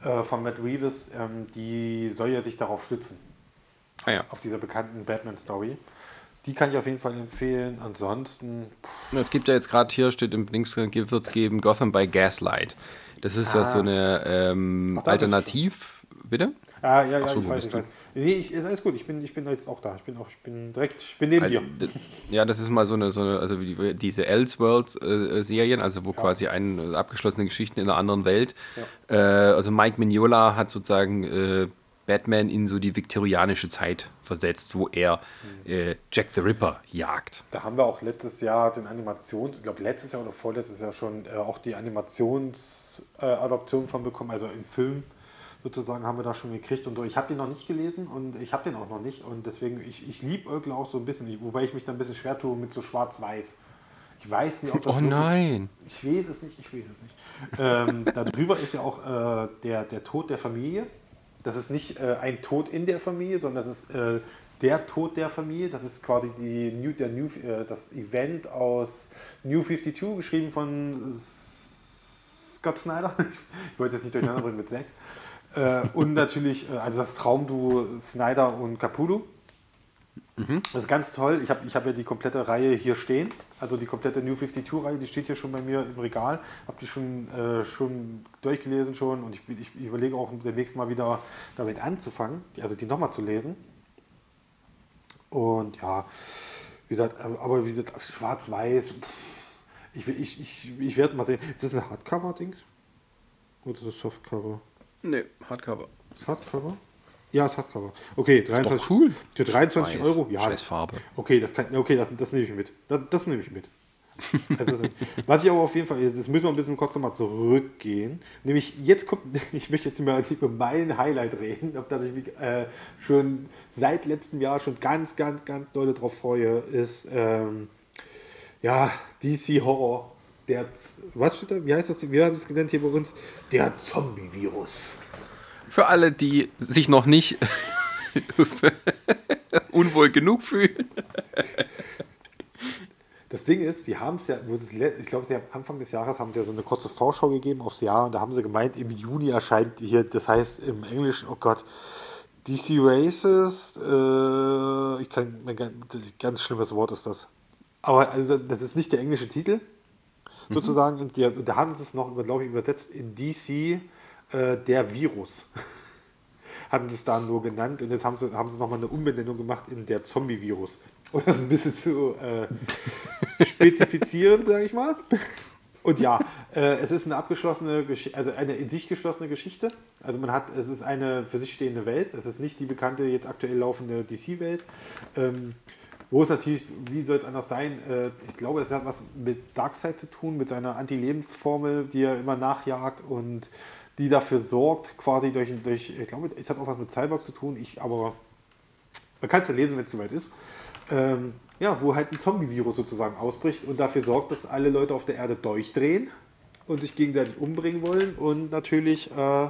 äh, von Matt Reeves, ähm, die soll ja sich darauf stützen. Ah, ja. Auf dieser bekannten Batman-Story. Die kann ich auf jeden Fall empfehlen. Ansonsten. Es gibt ja jetzt gerade hier, steht im Links, wird es geben, Gotham by Gaslight. Das ist ah. ja so eine ähm, Ach, Alternativ. Bitte? Ah, ja, ja, so, ich weiß, ich weiß. Nee, ich, ist alles gut, ich bin, ich bin jetzt auch da. Ich bin auch, ich bin direkt, ich bin neben also, dir. Das, ja, das ist mal so eine, so eine also die, diese Elseworlds-Serien, also wo ja. quasi ein, abgeschlossene Geschichten in einer anderen Welt. Ja. Äh, also Mike Mignola hat sozusagen äh, Batman in so die viktorianische Zeit versetzt, wo er mhm. äh, Jack the Ripper jagt. Da haben wir auch letztes Jahr den Animations, ich glaube letztes Jahr oder vorletztes Jahr schon äh, auch die Animationsadoption äh, von bekommen, also im Film sozusagen haben wir da schon gekriegt und ich habe den noch nicht gelesen und ich habe den auch noch nicht und deswegen, ich, ich liebe Ögel auch so ein bisschen, wobei ich mich da ein bisschen schwer tue mit so schwarz-weiß. Ich weiß nicht, ob das. Oh nein! Ich weiß es nicht, ich weiß es nicht. ähm, darüber ist ja auch äh, der, der Tod der Familie das ist nicht äh, ein Tod in der Familie, sondern das ist äh, der Tod der Familie. Das ist quasi die New, der New, äh, das Event aus New 52, geschrieben von Scott Snyder. ich wollte jetzt nicht durcheinander bringen mit Zack. Äh, und natürlich, äh, also das Traumduo Snyder und Capullo. Mhm. Das ist ganz toll. Ich habe ich hab ja die komplette Reihe hier stehen. Also die komplette New 52-Reihe, die steht hier schon bei mir im Regal. Habe die schon, äh, schon durchgelesen schon und ich, ich, ich, überlege auch demnächst mal wieder damit anzufangen, also die nochmal zu lesen. Und ja, wie gesagt, aber wie gesagt, schwarz-weiß, ich, ich, ich, ich werde mal sehen. Ist das ein Hardcover-Dings? Oder ist das Softcover? Nee, Hardcover. Hardcover? Ja, es hat Cover. Okay, 23, cool. Für 23 Weiß. Euro? Ja. Scheiß Farbe. Okay, das, kann, okay das, das nehme ich mit. Das, das nehme ich mit. also ist, was ich aber auf jeden Fall, jetzt müssen wir ein bisschen kurz nochmal zurückgehen. Nämlich jetzt kommt, ich möchte jetzt mal über mein Highlight reden, auf das ich mich äh, schon seit letztem Jahr schon ganz, ganz, ganz doll drauf freue, ist ähm, ja DC Horror. Der, was steht da? Wie heißt das? Wie haben wir es genannt hier bei uns? Der Zombie-Virus. Für alle, die sich noch nicht unwohl genug fühlen. Das Ding ist, sie haben es ja, ich glaube, sie haben Anfang des Jahres haben sie ja so eine kurze Vorschau gegeben aufs Jahr und da haben sie gemeint, im Juni erscheint hier, das heißt im Englischen, oh Gott, DC Races, äh, ich kann, ganz schlimmes Wort ist das. Aber also, das ist nicht der englische Titel, mhm. sozusagen. Und, die, und da haben sie es noch, glaube ich, übersetzt in DC äh, der Virus. Hatten sie es da nur genannt und jetzt haben sie, haben sie nochmal eine Umbenennung gemacht in der Zombie-Virus. Um das ein bisschen zu äh, spezifizieren, sage ich mal. Und ja, äh, es ist eine abgeschlossene, also eine in sich geschlossene Geschichte. Also man hat, es ist eine für sich stehende Welt. Es ist nicht die bekannte, jetzt aktuell laufende DC-Welt. Ähm, wo es natürlich, wie soll es anders sein? Äh, ich glaube, es hat was mit Darkseid zu tun, mit seiner Anti-Lebensformel, die er immer nachjagt und die dafür sorgt, quasi durch, durch ich glaube, es hat auch was mit Cyborg zu tun, ich, aber man kann es ja lesen, wenn es soweit ist. Ähm, ja, wo halt ein Zombie-Virus sozusagen ausbricht und dafür sorgt, dass alle Leute auf der Erde durchdrehen und sich gegenseitig umbringen wollen und natürlich äh,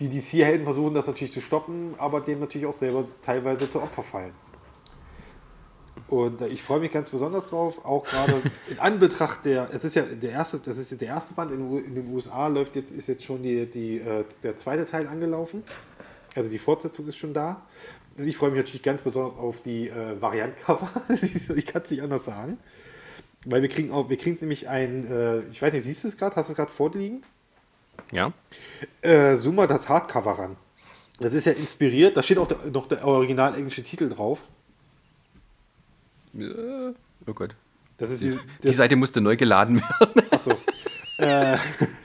die DC-Helden versuchen das natürlich zu stoppen, aber dem natürlich auch selber teilweise zu Opfer fallen. Und ich freue mich ganz besonders drauf, auch gerade in Anbetracht der, es ist ja der erste, das ist der erste Band in, in den USA läuft jetzt, ist jetzt schon die, die, äh, der zweite Teil angelaufen. Also die Fortsetzung ist schon da. Und ich freue mich natürlich ganz besonders auf die äh, Variantcover. ich kann es nicht anders sagen. Weil wir kriegen auch, wir kriegen nämlich ein, äh, ich weiß nicht, siehst du es gerade? Hast du es gerade vorliegen? Ja. Äh, zoom mal das Hardcover ran. Das ist ja inspiriert, da steht auch der, noch der original englische Titel drauf. Oh Gott. Das ist die, Die das, Seite musste neu geladen werden. achso. äh,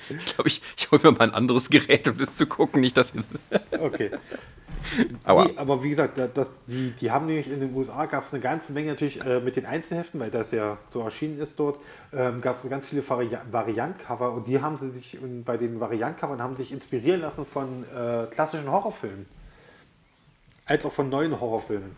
Ich glaube, ich, ich hole mir mal ein anderes Gerät, um das zu gucken. Nicht, dass. okay. Aua. Nee, aber wie gesagt, da- das, die, die haben nämlich in den USA gab es eine ganze Menge natürlich äh, mit den Einzelheften, weil das ja so erschienen ist dort, ähm, gab es ganz viele Vari Variantcover und die haben sie sich und bei den Variantcovern haben sich inspirieren lassen von äh, klassischen Horrorfilmen. Als auch von neuen Horrorfilmen.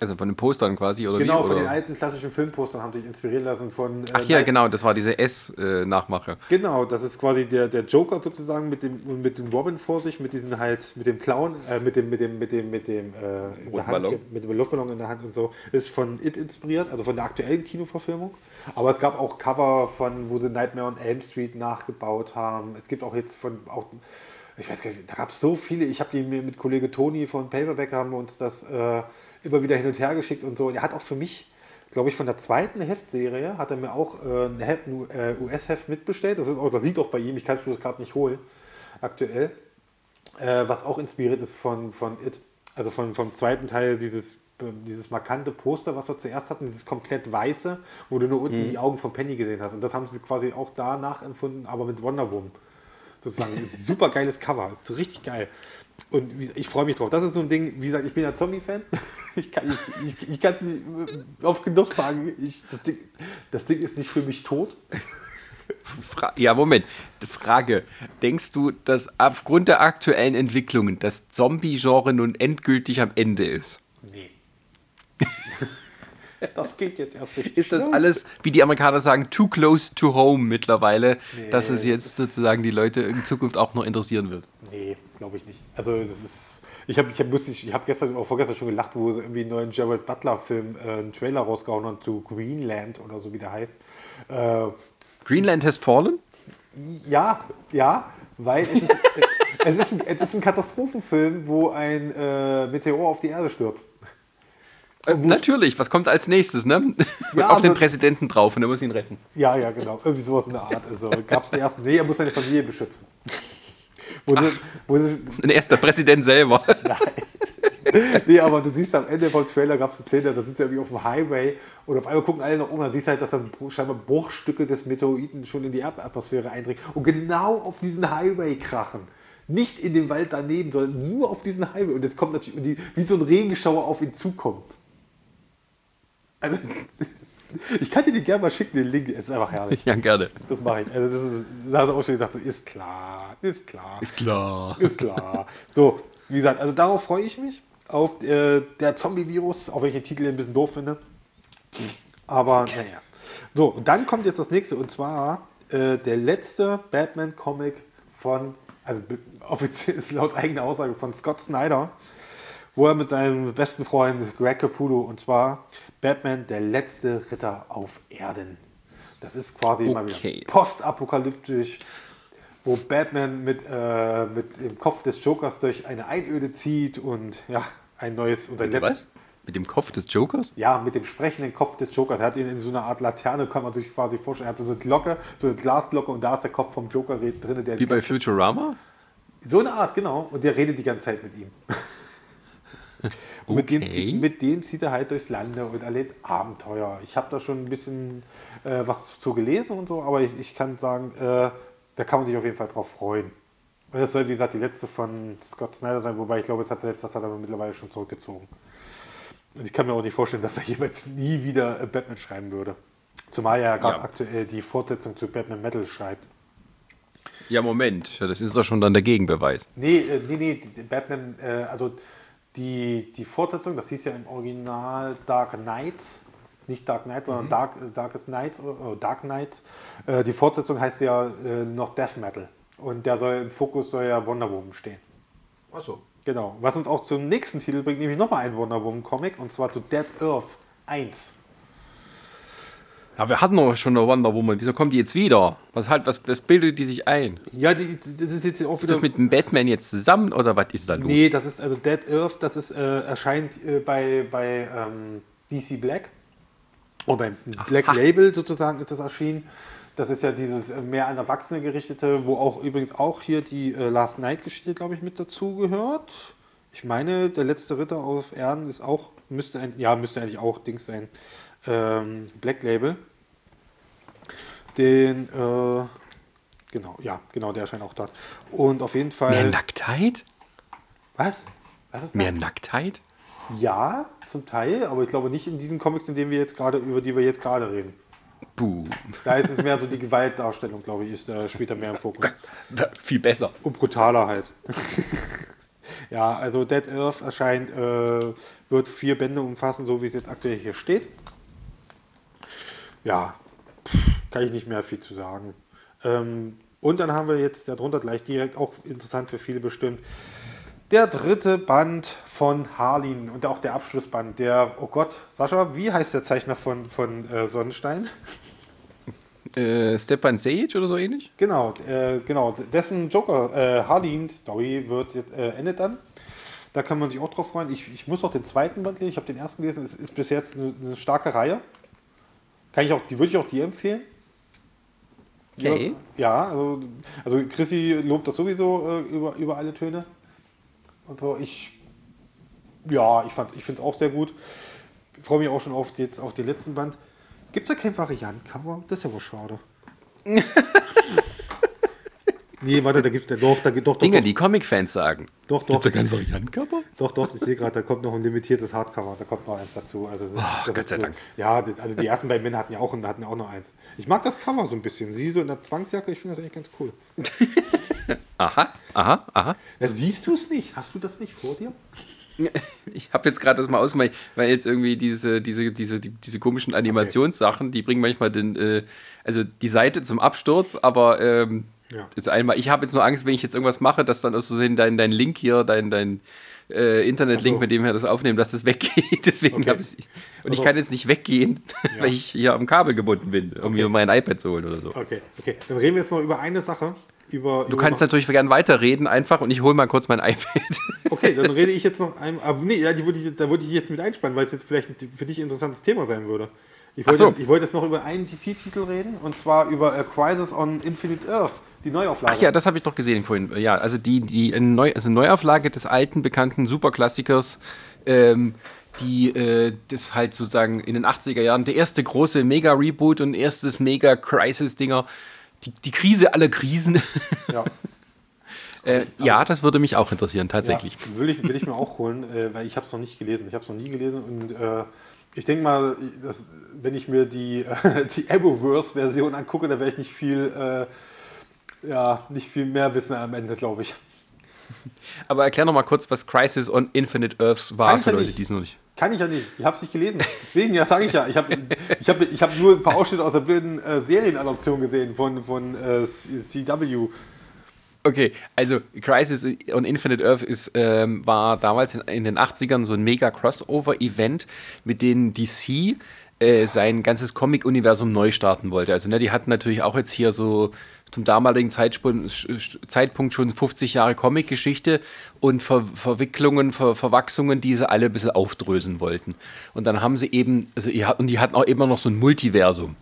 Also von den Postern quasi, oder Genau, wie? von Oder? den alten klassischen Filmpostern haben sich inspirieren lassen von. Äh, Ach ja, Night- genau, das war diese S-Nachmache. Genau, das ist quasi der, der Joker sozusagen mit dem mit dem Robin vor sich, mit diesem halt, mit dem Clown, äh, mit dem, mit dem, mit dem, mit dem, äh, in der Hand, Luftballon. hier, mit dem Luftballon in der Hand und so, ist von It inspiriert, also von der aktuellen Kinoverfilmung. Aber es gab auch Cover von, wo sie Nightmare on Elm Street nachgebaut haben. Es gibt auch jetzt von, auch, ich weiß gar nicht, da gab es so viele. Ich habe die mir mit Kollege Toni von Paperback haben wir uns das äh, immer wieder hin und her geschickt und so. Er hat auch für mich glaube ich, von der zweiten Heftserie hat er mir auch äh, ein Heft- ein äh, US-Heft mitbestellt. Das, ist auch, das liegt auch bei ihm, ich kann es bloß gerade nicht holen, aktuell. Äh, was auch inspiriert ist von, von It. Also von, vom zweiten Teil dieses, dieses markante Poster, was wir zuerst hatten, dieses komplett weiße, wo du nur unten die Augen von Penny gesehen hast. Und das haben sie quasi auch da nachempfunden, aber mit Wonder Woman. Sozusagen. Super geiles Cover. Ist richtig geil. Und ich freue mich drauf. Das ist so ein Ding, wie gesagt, ich bin ja Zombie-Fan. Ich kann es ich, ich kann's nicht oft genug sagen. Ich, das, Ding, das Ding ist nicht für mich tot. Fra ja, Moment. Frage. Denkst du, dass aufgrund der aktuellen Entwicklungen das Zombie-Genre nun endgültig am Ende ist? Nee. Das geht jetzt erst richtig. Ist das los. alles, wie die Amerikaner sagen, too close to home mittlerweile, dass es Nee, jetzt es ist- sozusagen die Leute in Zukunft auch noch interessieren wird? Nee, glaube ich nicht. Also das ist. Ich habe ich hab, lustig- ich hab gestern oder vorgestern schon gelacht, wo sie irgendwie einen neuen Gerald Butler-Film äh, einen Trailer rausgehauen haben zu Greenland oder so wie der heißt. Äh, Greenland has fallen? ja, ja, weil es ist, es ist, ein, es ist ein Katastrophenfilm, wo ein äh, Meteor auf die Erde stürzt. Äh, natürlich, was kommt als nächstes, ne? Ja, Auf den also- Präsidenten drauf und er muss ihn retten. Ja, ja, genau. Irgendwie sowas in der Art. Also gab es den ersten. Nee, er muss seine Familie beschützen. Wo sie, wo sie, Und er ist der Präsident selber. nee, aber du siehst am Ende vom Trailer gab es eine Szene, da sind sie irgendwie auf dem Highway und auf einmal gucken alle nach oben, dann siehst du halt, dass dann scheinbar Bruchstücke des Meteoriten schon in die Erdatmosphäre eindringen und genau auf diesen Highway krachen. Nicht in den Wald daneben, sondern nur auf diesen Highway. Und jetzt kommt natürlich, wie so ein Regenschauer auf ihn zukommt. Also, ich kann dir den gerne mal schicken, den Link, es ist einfach herrlich. ja, gerne. Das mache ich. Also, das ist, da hast du auch schon gedacht, so, ist klar, ist klar. Ist klar. Ist klar. So, wie gesagt, also darauf freue ich mich. Auf äh, der Zombie-Virus, auch wenn ich den Titel ein bisschen doof finde. Aber naja. So, und dann kommt jetzt das nächste und zwar äh, der letzte Batman-Comic von, also offiziell ist laut eigener Aussage von Scott Snyder, wo er mit seinem besten Freund Greg Capullo und zwar Batman, der letzte Ritter auf Erden. Das ist quasi mal Okay. wieder postapokalyptisch, wo Batman mit, äh, mit dem Kopf des Jokers durch eine Einöde zieht und ja, ein neues und ein letztes. Was? Mit dem Kopf des Jokers? Ja, mit dem sprechenden Kopf des Jokers. Er hat ihn in so einer Art Laterne, kann man sich quasi vorstellen. Er hat so eine Glocke, so eine Glasglocke und da ist der Kopf vom Joker drin. Der Wie bei Futurama? so eine Art, genau. Und der redet die ganze Zeit mit ihm. Und mit, dem, mit dem zieht er halt durchs Lande und erlebt Abenteuer. Ich habe da schon ein bisschen äh, was zu gelesen und so, aber ich, ich kann sagen, äh, da kann man sich auf jeden Fall drauf freuen. Und das soll, wie gesagt, die letzte von Scott Snyder sein, wobei ich glaube, jetzt hat er selbst das hat er mittlerweile schon zurückgezogen. Und ich kann mir auch nicht vorstellen, dass er jemals nie wieder äh, Batman schreiben würde. Zumal er ja gerade Ja. aktuell die Fortsetzung zu Batman Metal schreibt. Ja, Moment. Das ist doch schon dann der Gegenbeweis. Nee, äh, nee, nee, Batman, äh, also die, die Fortsetzung, das hieß ja im Original Dark Knights, Nicht Dark Knight, sondern Dark, äh, Darkest Nights, äh, Dark Knights. Äh, die Fortsetzung heißt ja äh, noch Death Metal. Und der soll im Fokus soll ja Wonder Woman stehen. Achso. Genau. Was uns auch zum nächsten Titel bringt, nämlich nochmal ein Wonder Woman Comic und zwar zu Dead Earth 1. Ja, wir hatten doch schon eine Wonder Woman. Wieso kommt die jetzt wieder? Was, halt, was, was bildet die sich ein? Ja, die, das ist jetzt auch Ist wieder. das mit dem Batman jetzt zusammen oder was ist da los? nee, das ist also Dead Earth, das ist, äh, erscheint äh, bei, bei ähm, DC Black. Oder beim Black Label sozusagen ist das erschienen. Das ist ja dieses äh, mehr an Erwachsene gerichtete, wo auch übrigens auch hier die äh, Last Night Geschichte, glaube ich, mit dazu gehört. Ich meine, der letzte Ritter auf Erden ist auch, müsste, ein, ja, müsste eigentlich auch Dings sein, ähm, Black Label. Den, äh, genau, ja, genau, der erscheint auch dort. Und auf jeden Fall. Mehr Nacktheit? Was? Was ist Mehr? Nacktheit? Ja, zum Teil, aber ich glaube nicht in diesen Comics, in denen wir jetzt gerade, über die wir jetzt gerade reden. Buh. Da ist es mehr so die Gewaltdarstellung, glaube ich, ist da später mehr im Fokus. Viel besser. Und brutaler halt. ja, also Dead Earth erscheint, äh, wird vier Bände umfassen, so wie es jetzt aktuell hier steht. Ja, pff, kann ich nicht mehr viel zu sagen. Ähm, und dann haben wir jetzt darunter gleich direkt, auch interessant für viele bestimmt, der dritte Band von Harlin und auch der Abschlussband. Der, oh Gott, Sascha, wie heißt der Zeichner von, von äh, Sonnenstein? Äh, Stepan Sage oder so ähnlich? Genau, äh, genau. Dessen Joker, äh, Harleen-Story wird jetzt, äh, endet dann. Da kann man sich auch drauf freuen. Ich, ich muss auch den zweiten Band lesen. Ich habe den ersten gelesen. Es ist bis jetzt eine, eine starke Reihe. Kann ich auch, die würde ich auch dir empfehlen. Okay. Ja, also, also Chrissy lobt das sowieso äh, über, über alle Töne. Und so, ich, ja, ich, fand- ich finde es auch sehr gut. Ich freue mich auch schon auf, jetzt, auf den letzten Band. Gibt es da kein Variant-Cover? Das ist ja wohl schade. nee, warte, da gibt es ja doch, da gibt doch, doch, Dinge, doch, die Comic-Fans sagen. doch, doch, Gibt's da kein Variantencover? doch, doch, ich sehe gerade, da kommt noch ein limitiertes Hardcover, da kommt noch eins dazu. Also das, das Gott sei cool. Dank. Ja, das, also die ersten beiden Männer hatten ja auch, hatten ja auch noch eins. Ich mag das Cover so ein bisschen. Sie so in der Zwangsjacke, ich finde das eigentlich ganz cool. Aha, aha, aha. Ja, siehst du es nicht? Hast du das nicht vor dir? Ich habe jetzt gerade das mal ausgemacht, weil jetzt irgendwie diese, diese, diese, die, diese komischen Animationssachen, die bringen manchmal den, äh, also die Seite zum Absturz, aber ähm, Ja. jetzt einmal, ich habe jetzt nur Angst, wenn ich jetzt irgendwas mache, dass dann aus Versehen dein, dein Link hier, dein, dein äh, Internetlink, so. mit dem wir das aufnehmen, dass das weggeht. Deswegen Okay. habe ich Und ich Also- kann jetzt nicht weggehen, Ja. weil ich hier am Kabel gebunden bin, um Okay. mir mein iPad zu holen oder so. Okay, okay. Dann reden wir jetzt noch über eine Sache. Über, Du kannst natürlich gern weiterreden einfach und ich hole mal kurz mein iPad. Okay, dann rede ich jetzt noch einmal. Aber nee, ja, die würde ich, da würde ich jetzt mit einspannen, weil es jetzt vielleicht für dich ein interessantes Thema sein würde. Ich wollte, so. jetzt, ich wollte jetzt noch über einen DC-Titel reden und zwar über äh, Crisis on Infinite Earth, die Neuauflage. Ach ja, das habe ich doch gesehen vorhin. Ja, also die, die eine Neu also Neuauflage des alten, bekannten Superklassikers, ähm, die äh, das halt sozusagen in den 80er Jahren der erste große Mega-Reboot und erstes Mega-Crisis-Dinger. Die, die Krise aller Krisen. ja. äh, ja, das würde mich auch interessieren, tatsächlich. Ja, will, ich, will ich mir auch holen, äh, weil ich habe es noch nicht gelesen. Ich habe es noch nie gelesen und äh, ich denke mal, dass, wenn ich mir die, äh, die Arrowverse-Version angucke, da werde ich nicht viel, äh, ja, nicht viel mehr wissen am Ende, glaube ich. Aber erklär noch mal kurz, was Crisis on Infinite Earths war Kann für Leute, die es noch nicht. Kann ich ja nicht. Ich habe es nicht gelesen. Deswegen, ja, sage ich ja. Ich habe ich hab, ich hab nur ein paar Ausschnitte aus der blöden äh, Serienadaption gesehen von, von äh, CW. Okay, also Crisis on Infinite Earth ist, ähm, war damals in, in den 80ern so ein mega Crossover-Event, mit dem DC äh, sein ganzes Comic-Universum neu starten wollte. Also ne, die hatten natürlich auch jetzt hier so zum damaligen Zeitpunkt, schon 50 Jahre Comic-Geschichte und Ver Verwicklungen, Ver Verwachsungen, die sie alle ein bisschen aufdrösen wollten. Und dann haben sie eben, also und die hatten auch immer noch so ein Multiversum.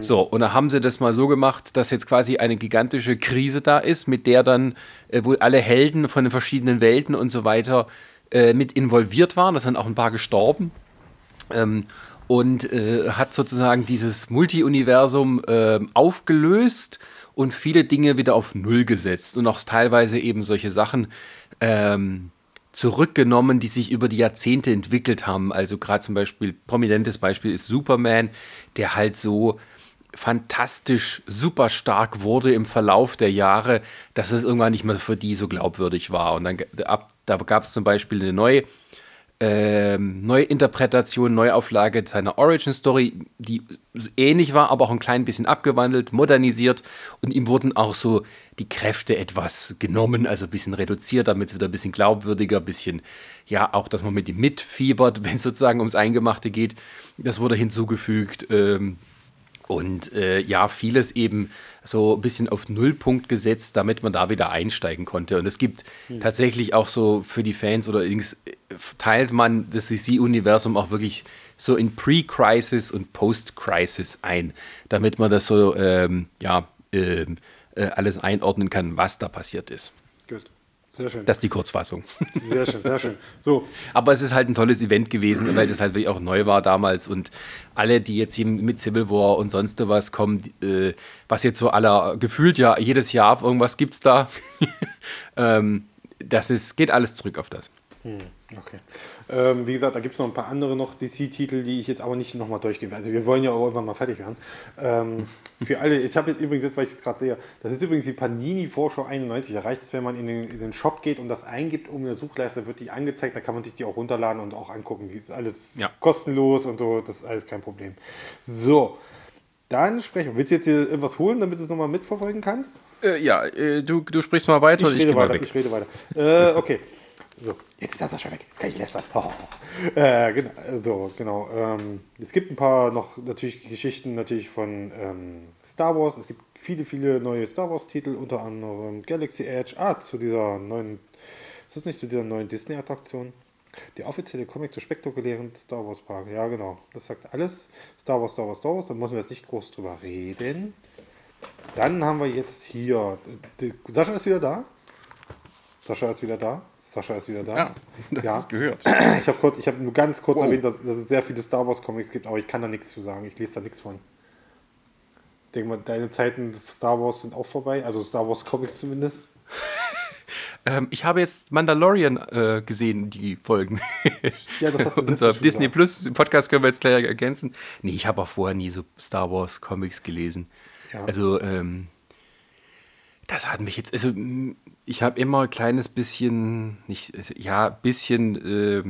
So, und dann haben sie das mal so gemacht, dass jetzt quasi eine gigantische Krise da ist, mit der dann äh, wohl alle Helden von den verschiedenen Welten und so weiter äh, mit involviert waren. Da sind auch ein paar gestorben. Ähm, und äh, hat sozusagen dieses Multi-Universum äh, aufgelöst und viele Dinge wieder auf Null gesetzt und auch teilweise eben solche Sachen ähm, zurückgenommen, die sich über die Jahrzehnte entwickelt haben. Also gerade zum Beispiel, prominentes Beispiel ist Superman, der halt so fantastisch super stark wurde im Verlauf der Jahre, dass es irgendwann nicht mehr für die so glaubwürdig war. Und dann ab, da gab es zum Beispiel eine neue ähm, Neuinterpretation, Neuauflage seiner Origin Story, die ähnlich war, aber auch ein klein bisschen abgewandelt, modernisiert und ihm wurden auch so die Kräfte etwas genommen, also ein bisschen reduziert, damit es wieder ein bisschen glaubwürdiger, ein bisschen, ja, auch, dass man mit ihm mitfiebert, wenn es sozusagen ums Eingemachte geht. Das wurde hinzugefügt. Ähm, und äh, ja, vieles eben so ein bisschen auf Nullpunkt gesetzt, damit man da wieder einsteigen konnte. Und es gibt hm. tatsächlich auch so für die Fans oder äh, teilt man das CC-Universum auch wirklich so in Pre-Crisis und Post-Crisis ein, damit man das so ähm, ja, ähm, äh, alles einordnen kann, was da passiert ist. Sehr schön. Das ist die Kurzfassung. Sehr schön, sehr schön. So. Aber es ist halt ein tolles Event gewesen, weil das halt wirklich auch neu war damals und alle, die jetzt hier mit Civil War und sonst was kommen, äh, was jetzt so aller gefühlt ja jedes Jahr irgendwas gibt es da, ähm, das ist, geht alles zurück auf das. Hm, okay. Ähm, wie gesagt, da gibt es noch ein paar andere noch DC-Titel, die ich jetzt aber nicht nochmal durchgehe. Also wir wollen ja auch irgendwann mal fertig werden. Ähm, für alle, ich habe jetzt übrigens, jetzt, weil ich es gerade sehe, das ist übrigens die Panini Vorschau 91. Da reicht es, wenn man in den, in den Shop geht und das eingibt um eine Suchleiste, wird die angezeigt. Da kann man sich die auch runterladen und auch angucken. Die ist alles ja. kostenlos und so, das ist alles kein Problem. So. Dann sprechen. Willst du jetzt hier irgendwas holen, damit du es nochmal mitverfolgen kannst? Äh, ja, äh, du, du sprichst mal weiter. Ich, ich rede weiter. Ich rede weiter. äh, okay. So, jetzt ist das schon weg. Jetzt kann ich lästern. Oh. Äh, genau, so, genau. Ähm, es gibt ein paar noch natürlich Geschichten natürlich von ähm, Star Wars. Es gibt viele, viele neue Star Wars-Titel, unter anderem Galaxy Edge. Ah, zu dieser neuen, ist das nicht zu dieser neuen Disney-Attraktion? Die offizielle Comic zur spektakulären Star Wars Park. Ja, genau. Das sagt alles. Star Wars, Star Wars, Star Wars. Da müssen wir jetzt nicht groß drüber reden. Dann haben wir jetzt hier. Sascha ist wieder da. Sascha ist wieder da. Sascha ist wieder da. Ja, das ja. gehört. Ich habe hab nur ganz kurz oh. erwähnt, dass, dass, es sehr viele Star Wars Comics gibt, aber ich kann da nichts zu sagen. Ich lese da nichts von. Ich denke mal, deine Zeiten Star Wars sind auch vorbei, also Star Wars Comics zumindest. ähm, ich habe jetzt Mandalorian äh, gesehen, die Folgen. ja, das hast du Unser Disney. Plus Podcast können wir jetzt gleich ergänzen. Nee, ich habe auch vorher nie so Star Wars Comics gelesen. Ja. Also, ähm, das hat mich jetzt, also ich habe immer ein kleines bisschen, nicht, also, ja, bisschen äh,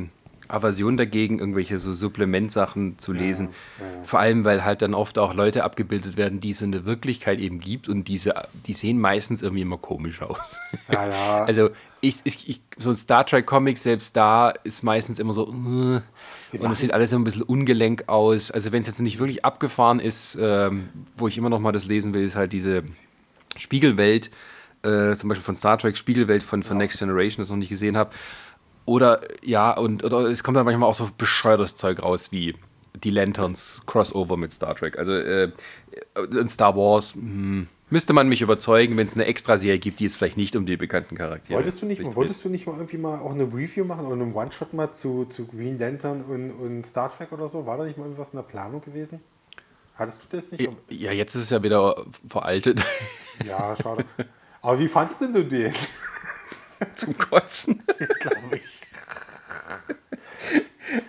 Aversion dagegen, irgendwelche so Supplementsachen zu lesen. Ja, ja. Vor allem, weil halt dann oft auch Leute abgebildet werden, die es in der Wirklichkeit eben gibt und diese, die sehen meistens irgendwie immer komisch aus. Ja, ja. Also ich, ich, ich, so ein Star Trek Comic, selbst da ist meistens immer so, uh, und es sieht alles so ein bisschen ungelenk aus. Also wenn es jetzt nicht wirklich abgefahren ist, ähm, wo ich immer noch mal das lesen will, ist halt diese Spiegelwelt, äh, zum Beispiel von Star Trek, Spiegelwelt von, von ja. Next Generation, das noch nicht gesehen habe. Oder ja, und oder es kommt dann manchmal auch so bescheuertes Zeug raus wie die Lanterns Crossover mit Star Trek. Also äh, in Star Wars mh, hm, müsste man mich überzeugen, wenn es eine Extra-Serie gibt, die es vielleicht nicht um die bekannten Charaktere Wolltest du nicht, mal, wolltest du nicht mal irgendwie mal auch eine Review machen oder einen One-Shot mal zu, zu Green Lantern und, und Star Trek oder so? War da nicht mal irgendwas in der Planung gewesen? Hattest du das nicht? Ja, jetzt ist es ja wieder veraltet. Ja, schade. Aber wie fandest du den? Zum Kotzen. Glaube ich.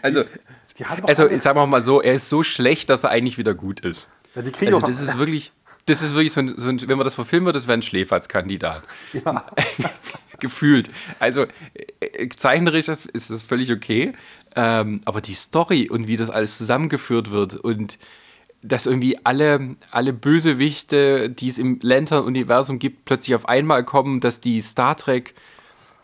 Also, also ich sag mal so, er ist so schlecht, dass er eigentlich wieder gut ist. Ja, die kriegen also, das ist wirklich, das ist wirklich so ein, so ein, wenn man das verfilmen würde, das wäre ein Schläferzkandidat. Ja. Gefühlt. Also äh, zeichnerisch ist das völlig okay, ähm, aber die Story und wie das alles zusammengeführt wird und dass irgendwie alle, alle Bösewichte, die es im Lantern-Universum gibt, plötzlich auf einmal kommen, dass die Star Trek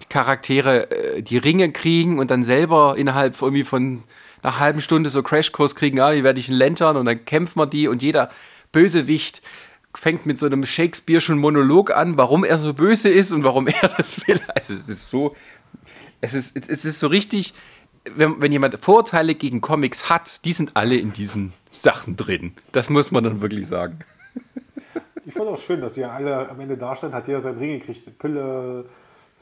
Charaktere äh, die Ringe kriegen und dann selber innerhalb irgendwie von einer halben Stunde so Crashkurs kriegen, ah, hier werde ich ein Lantern und dann kämpfen wir die und jeder Bösewicht fängt mit so einem Shakespeare'schen Monolog an, warum er so böse ist und warum er das will. Also es ist so, es ist, es ist so richtig, wenn, wenn jemand Vorurteile gegen Comics hat, die sind alle in diesen Sachen drin. Das muss man dann wirklich sagen. Ich fand auch schön, dass ihr alle am Ende da stand, hat jeder seinen Ring gekriegt. Pille,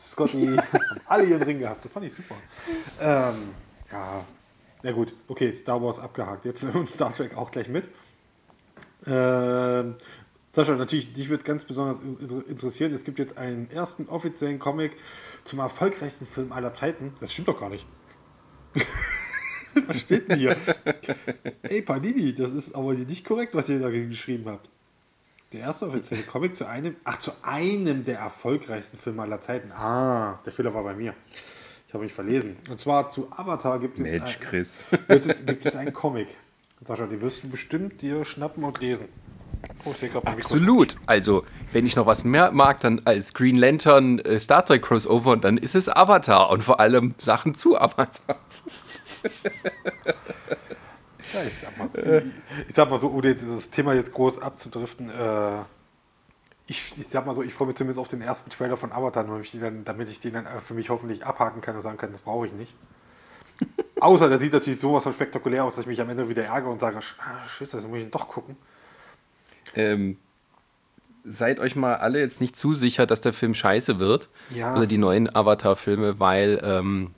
Scotty, haben alle ihren Ring gehabt. Das fand ich super. Ähm, ja, na gut, okay, Star Wars abgehakt. Jetzt Star Trek auch gleich mit. Ähm, Sascha, natürlich, dich wird ganz besonders interessieren. Es gibt jetzt einen ersten offiziellen Comic zum erfolgreichsten Film aller Zeiten. Das stimmt doch gar nicht. was steht denn hier? Ey, Panini, das ist aber nicht korrekt, was ihr da geschrieben habt. Der erste offizielle Comic zu einem, ach, zu einem der erfolgreichsten Filme aller Zeiten. Ah, der Fehler war bei mir. Ich habe mich verlesen. Und zwar zu Avatar gibt es jetzt, ein, jetzt gibt es einen Comic. Sascha, die wirst du bestimmt dir schnappen und lesen. Oh, Absolut. Also, wenn ich noch was mehr mag, dann als Green Lantern äh, Star Trek Crossover, dann ist es Avatar und vor allem Sachen zu Avatar. Ja, ich sag mal so, ich sag mal so ohne jetzt dieses Thema jetzt groß abzudriften, äh, ich, ich sag mal so, ich freue mich zumindest auf den ersten Trailer von Avatar, damit ich den dann, damit ich den dann äh, für mich hoffentlich abhaken kann und sagen kann, das brauche ich nicht. Außer der sieht natürlich sowas von spektakulär aus, dass ich mich am Ende wieder ärgere und sage, ah, shit, das muss ich doch gucken. Ähm, seid euch mal alle jetzt nicht zu sicher, dass der Film scheiße wird. Ja. Oder die neuen Avatar-Filme, weil ähm,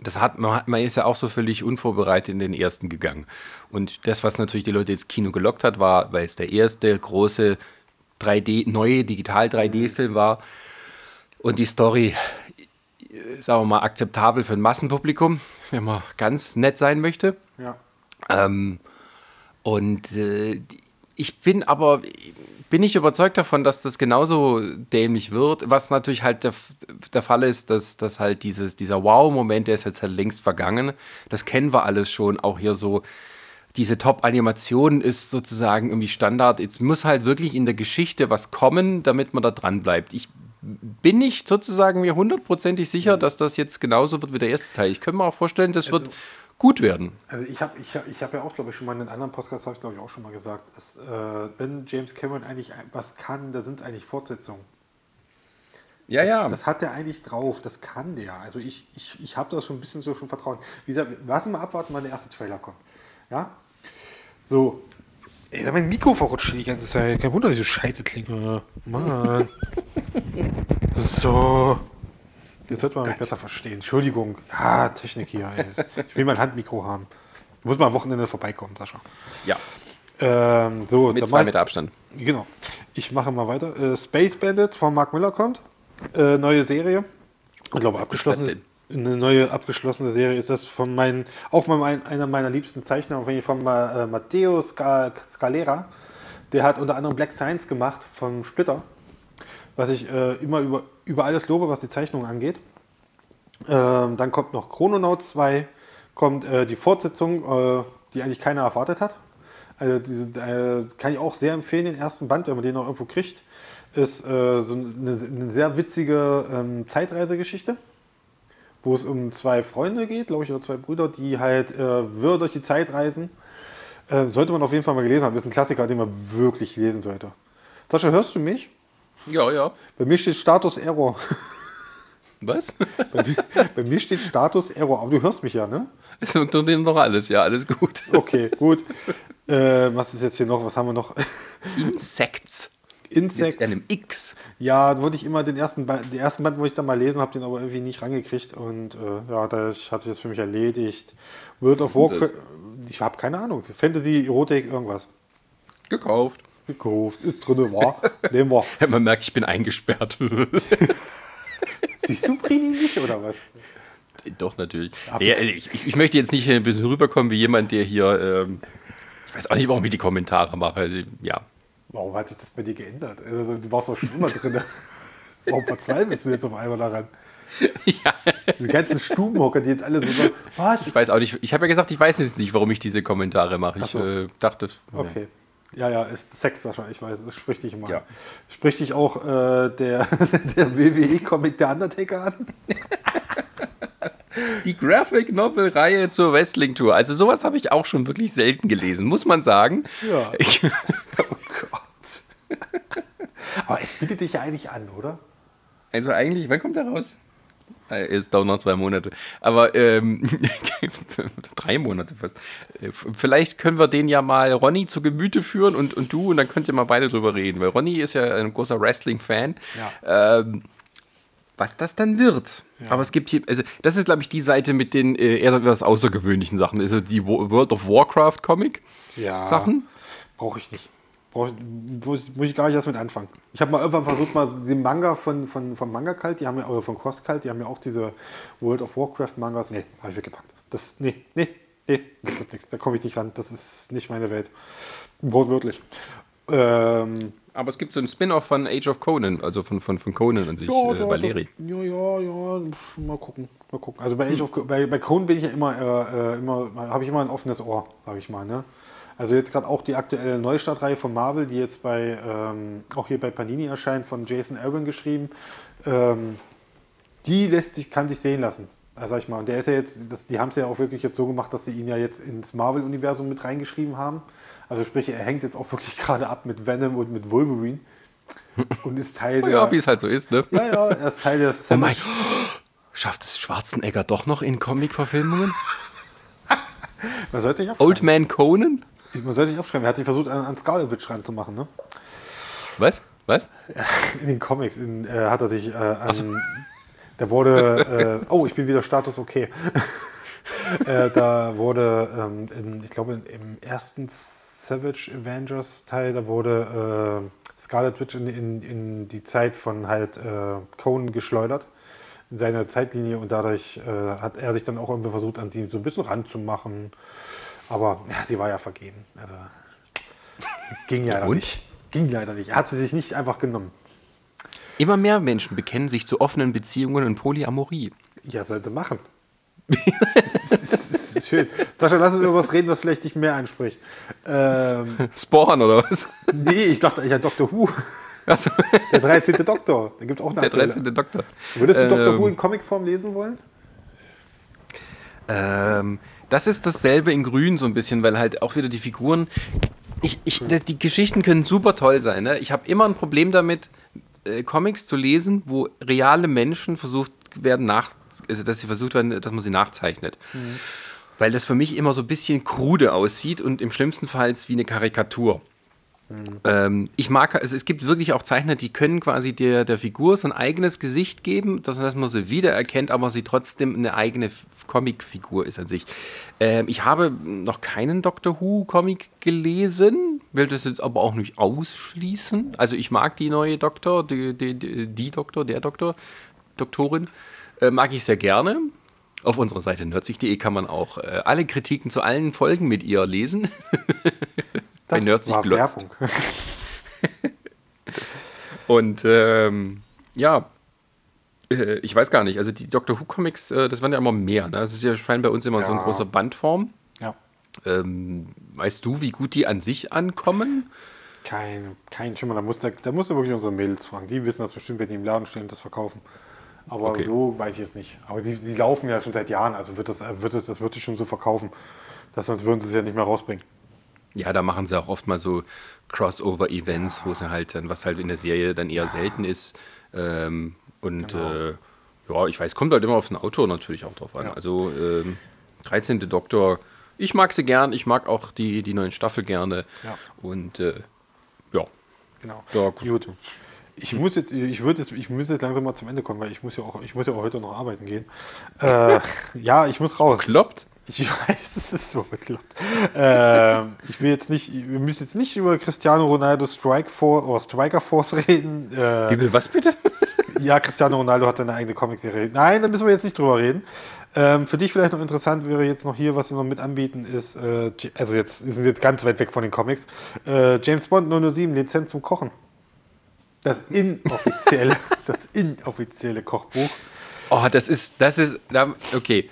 das hat man, hat- man ist ja auch so völlig unvorbereitet in den ersten gegangen. Und das, was natürlich die Leute ins Kino gelockt hat, war, weil es der erste große 3D, neue Digital-3D-Film war. Und die Story, sagen wir mal, akzeptabel für ein Massenpublikum, wenn man ganz nett sein möchte. Ja. Ähm, und äh, die- ich bin aber bin nicht überzeugt davon, dass das genauso dämlich wird. Was natürlich halt der, der Fall ist, dass, dass halt dieses, dieser Wow-Moment, der ist jetzt halt längst vergangen. Das kennen wir alles schon. Auch hier so, diese Top-Animation ist sozusagen irgendwie Standard. Jetzt muss halt wirklich in der Geschichte was kommen, damit man da dran bleibt. Ich bin nicht sozusagen mir hundertprozentig sicher, dass das jetzt genauso wird wie der erste Teil. Ich könnte mir auch vorstellen, das wird gut werden. Also ich habe ich hab, ich hab ja auch, glaube ich, schon mal in einem anderen Podcast, habe ich glaube ich auch schon mal gesagt, dass, äh, wenn James Cameron eigentlich was kann, da sind es eigentlich Fortsetzungen. Ja, ja. Das hat der eigentlich drauf, das kann der. Also ich, ich, ich habe da schon ein bisschen so schon Vertrauen. Wie gesagt, lassen wir abwarten, wann der erste Trailer kommt. Ja? So. Ey, mein Mikro verrutscht die ganze Zeit. Kein Wunder, dass ich so scheiße klinge. Mann. so. Jetzt sollte man mich besser verstehen. Entschuldigung. Ja, Technik hier. Ich will mein Handmikro haben. Du musst mal am Wochenende vorbeikommen, Sascha. ja. Ähm, so, Mit zwei mach- Meter Abstand. Genau. Ich mache mal weiter. Äh, Space Bandits von Mark Miller kommt. Äh, neue Serie. Ich glaube, abgeschlossene. Eine neue abgeschlossene Serie ist das von meinen, auch mal mein, einer meiner liebsten Zeichner, auf jeden Fall von Ma- äh, Matteo Sca- Scalera. Der hat unter anderem Black Science gemacht von Splitter, was ich äh, immer über, über alles lobe, was die Zeichnung angeht. Ähm, dann kommt noch Chrononaut 2, kommt äh, die Fortsetzung, äh, die eigentlich keiner erwartet hat. Also diese, äh, kann ich auch sehr empfehlen, den ersten Band, wenn man den noch irgendwo kriegt. Ist äh, so eine, eine sehr witzige ähm, Zeitreisegeschichte, wo es um zwei Freunde geht, glaube ich, oder zwei Brüder, die halt äh, wirr durch die Zeit reisen. Äh, sollte man auf jeden Fall mal gelesen haben. Ist ein Klassiker, den man wirklich lesen sollte. Sascha, hörst du mich? Ja, ja. Bei mir steht Status Error. Was? Bei mir, bei mir steht Status Error, aber du hörst mich ja, ne? Es funktioniert noch alles, ja, alles gut. Okay, gut. Äh, was ist jetzt hier noch? Was haben wir noch? Insects. Mit Insects. einem X. Ja, da wollte ich immer den ersten, Ba- den ersten Band, wo ich dann mal lesen habe, den aber irgendwie nicht rangekriegt. Und äh, ja, das hat sich jetzt für mich erledigt. World of ist Warcraft, ich habe keine Ahnung. Fantasy, Erotik, irgendwas. Gekauft. Gekauft, ist drin, war. Nehmen wir. Man merkt, ich bin eingesperrt. Siehst du Prini nicht oder was? Doch, natürlich. Ja, ich- ich, ich möchte jetzt nicht ein bisschen rüberkommen wie jemand, der hier. Ähm, ich weiß auch nicht, warum ich die Kommentare mache. Also, ja. Warum hat sich das bei dir geändert? Also, du warst doch schon immer drin. Warum verzweifelst du jetzt auf einmal daran? ja. Die ganzen Stubenhocker, die jetzt alle so sagen, was? Ich weiß auch nicht. Ich habe ja gesagt, ich weiß jetzt nicht, warum ich diese Kommentare mache. Ich Ach so. äh, dachte. Okay. Ja, ja, ist Sex, Sascha, ich weiß, das spricht dich immer Ja. an. Spricht dich auch äh, der, der WWE-Comic Der Undertaker an? Die Graphic Novel Reihe zur Wrestling Tour. Also sowas habe ich auch schon wirklich selten gelesen, muss man sagen. Ja. Ich, Oh Gott. Aber es bietet dich ja eigentlich an, oder? also eigentlich, wann kommt der raus? Äh, Es dauert noch zwei Monate. Aber ähm, drei Monate fast. Äh, Vielleicht können wir den ja mal Ronny zu Gemüte führen und, und du und dann könnt ihr mal beide drüber reden. Weil Ronny ist ja ein großer Wrestling-Fan. Ähm, was das dann wird. Aber es gibt hier, also das ist, glaube ich, die Seite mit den äh, eher etwas außergewöhnlichen Sachen. Also die Wo- World of Warcraft Comic Ja. Sachen. Brauche ich nicht. Brauch muss, muss ich gar nicht erst mit anfangen. Ich habe mal irgendwann versucht, mal den Manga von, von, von Manga Kalt, die haben ja, oder von Cross Kalt, die haben ja auch diese World of Warcraft Mangas. Nee, habe ich weggepackt. Das, nee, nee, nee, das wird nichts. Da komme ich nicht ran. Das ist nicht meine Welt. Wortwörtlich. Ähm, Aber es gibt so einen Spin-off von Age of Conan, also von, von, von Conan an sich, Ja, äh, da- Valeri. da- Ja, ja, ja. Mal gucken. Mal gucken. Also bei Age of bei, bei Conan bin ich ja immer, äh, äh, immer habe ich immer ein offenes Ohr, sage ich mal. Ne? Also jetzt gerade auch die aktuelle Neustartreihe von Marvel, die jetzt bei ähm, auch hier bei Panini erscheint, von Jason Aaron geschrieben. Ähm, die lässt sich, kann sich sehen lassen. Also sag ich mal, und der ist ja jetzt, das, die haben es ja auch wirklich jetzt so gemacht, dass sie ihn ja jetzt ins Marvel-Universum mit reingeschrieben haben. Also sprich, er hängt jetzt auch wirklich gerade ab mit Venom und mit Wolverine. Und ist Teil der. Ja, wie es halt so ist, ne? Ja, ja, er ist Teil der Oh mein, schafft es Schwarzenegger doch noch in Comic-Verfilmungen? Man soll abschreiben. Old Man Conan? Man soll es nicht abschreiben. Er hat sich versucht, an, an Scarlet Witch ranzumachen, ne? Was? Was? In den Comics in, äh, hat er sich äh, an. Da wurde. Äh, oh, ich bin wieder Status okay. äh, da wurde, ähm, in, ich glaube, im ersten Savage Avengers Teil, da wurde äh, Scarlet Witch in, in, in die Zeit von halt äh, Conan geschleudert. In seine Zeitlinie und dadurch äh, hat er sich dann auch irgendwie versucht, an sie so ein bisschen ranzumachen. Aber ja, sie war ja vergeben. Also ging leider und? nicht. Ging leider nicht. Er hat sie sich nicht einfach genommen. Immer mehr Menschen bekennen sich zu offenen Beziehungen und Polyamorie. Ja, sollte machen. das ist, schön. Sascha, lass uns über was reden, was vielleicht dich mehr anspricht. Ähm, Spawn oder was? nee, ich dachte, ja, Doctor Who. Also, Der 13. Doktor. Da gibt auch eine der aktuelle. 13. Doktor. Würdest du Ähm, Who in Comicform lesen wollen? Ähm, das ist dasselbe in Grün so ein bisschen, weil halt auch wieder die Figuren. Ich, ich, die Geschichten können super toll sein. Ne? Ich habe immer ein Problem damit, äh, Comics zu lesen, wo reale Menschen versucht werden nach, also dass sie versucht werden, dass man sie nachzeichnet. Weil das für mich immer so ein bisschen krude aussieht und im schlimmsten Fall wie eine Karikatur. Ähm, ich mag, also es gibt wirklich auch Zeichner, die können quasi der, der Figur so ein eigenes Gesicht geben, dass, man sie wiedererkennt, aber sie trotzdem eine eigene Comicfigur ist an sich. Ähm, ich habe noch keinen Doctor Who Comic gelesen, will das jetzt aber auch nicht ausschließen. Also ich mag die neue Doktor, die, die, die, die Doktor, der Doktor, Doktorin, äh, mag ich sehr gerne. Auf unserer Seite nerdsich.de kann man auch äh, alle Kritiken zu allen Folgen mit ihr lesen. Bei Nerdsich war glotzt. Werbung. Und ähm, ja, äh, ich weiß gar nicht, also die Doctor Who Comics, äh, das waren ja immer mehr. Ne? Das ist ja scheint bei uns immer so in Ja. großer Bandform. Ja. Ähm, weißt du, wie gut die an sich ankommen? Kein, kein Schimmer. Da muss, da, da musst du wirklich unsere Mädels fragen. Die wissen das bestimmt, wenn die im Laden stehen und das verkaufen. Aber Okay. so weiß ich es nicht. Aber die, die laufen ja schon seit Jahren. Also wird das, wird das, das wird sich schon so verkaufen. Das, sonst würden sie es ja nicht mehr rausbringen. Ja, da machen sie auch oft mal so Crossover-Events, wo sie halt dann, was halt in der Serie dann eher selten ist. Ähm, und Genau. äh, ja, ich weiß, kommt halt immer auf den Autor natürlich auch drauf an. Ja. Also ähm, 13. Doktor, ich mag sie gern, ich mag auch die, die neuen Staffel gerne. Ja. Und äh, ja, Genau. Ja, gut. Ich muss jetzt, ich würde jetzt, ich muss jetzt langsam mal zum Ende kommen, weil ich muss ja auch, ich muss ja auch heute noch arbeiten gehen. Äh, ja, ich muss raus. kloppt. Ich weiß, es ist so bekloppt. ähm, ich will jetzt nicht, wir müssen jetzt nicht über Cristiano Ronaldo Strike Force oder Striker Force reden. Äh, Wie will was bitte? ja, Cristiano Ronaldo hat seine eigene Comicserie. Nein, da müssen wir jetzt nicht drüber reden. Ähm, für dich vielleicht noch interessant wäre jetzt noch hier, was sie noch mit anbieten, ist, äh, also jetzt wir sind jetzt ganz weit weg von den Comics, äh, James Bond 007, Lizenz zum Kochen. Das inoffizielle, das inoffizielle Kochbuch. Oh, das ist, das ist, okay,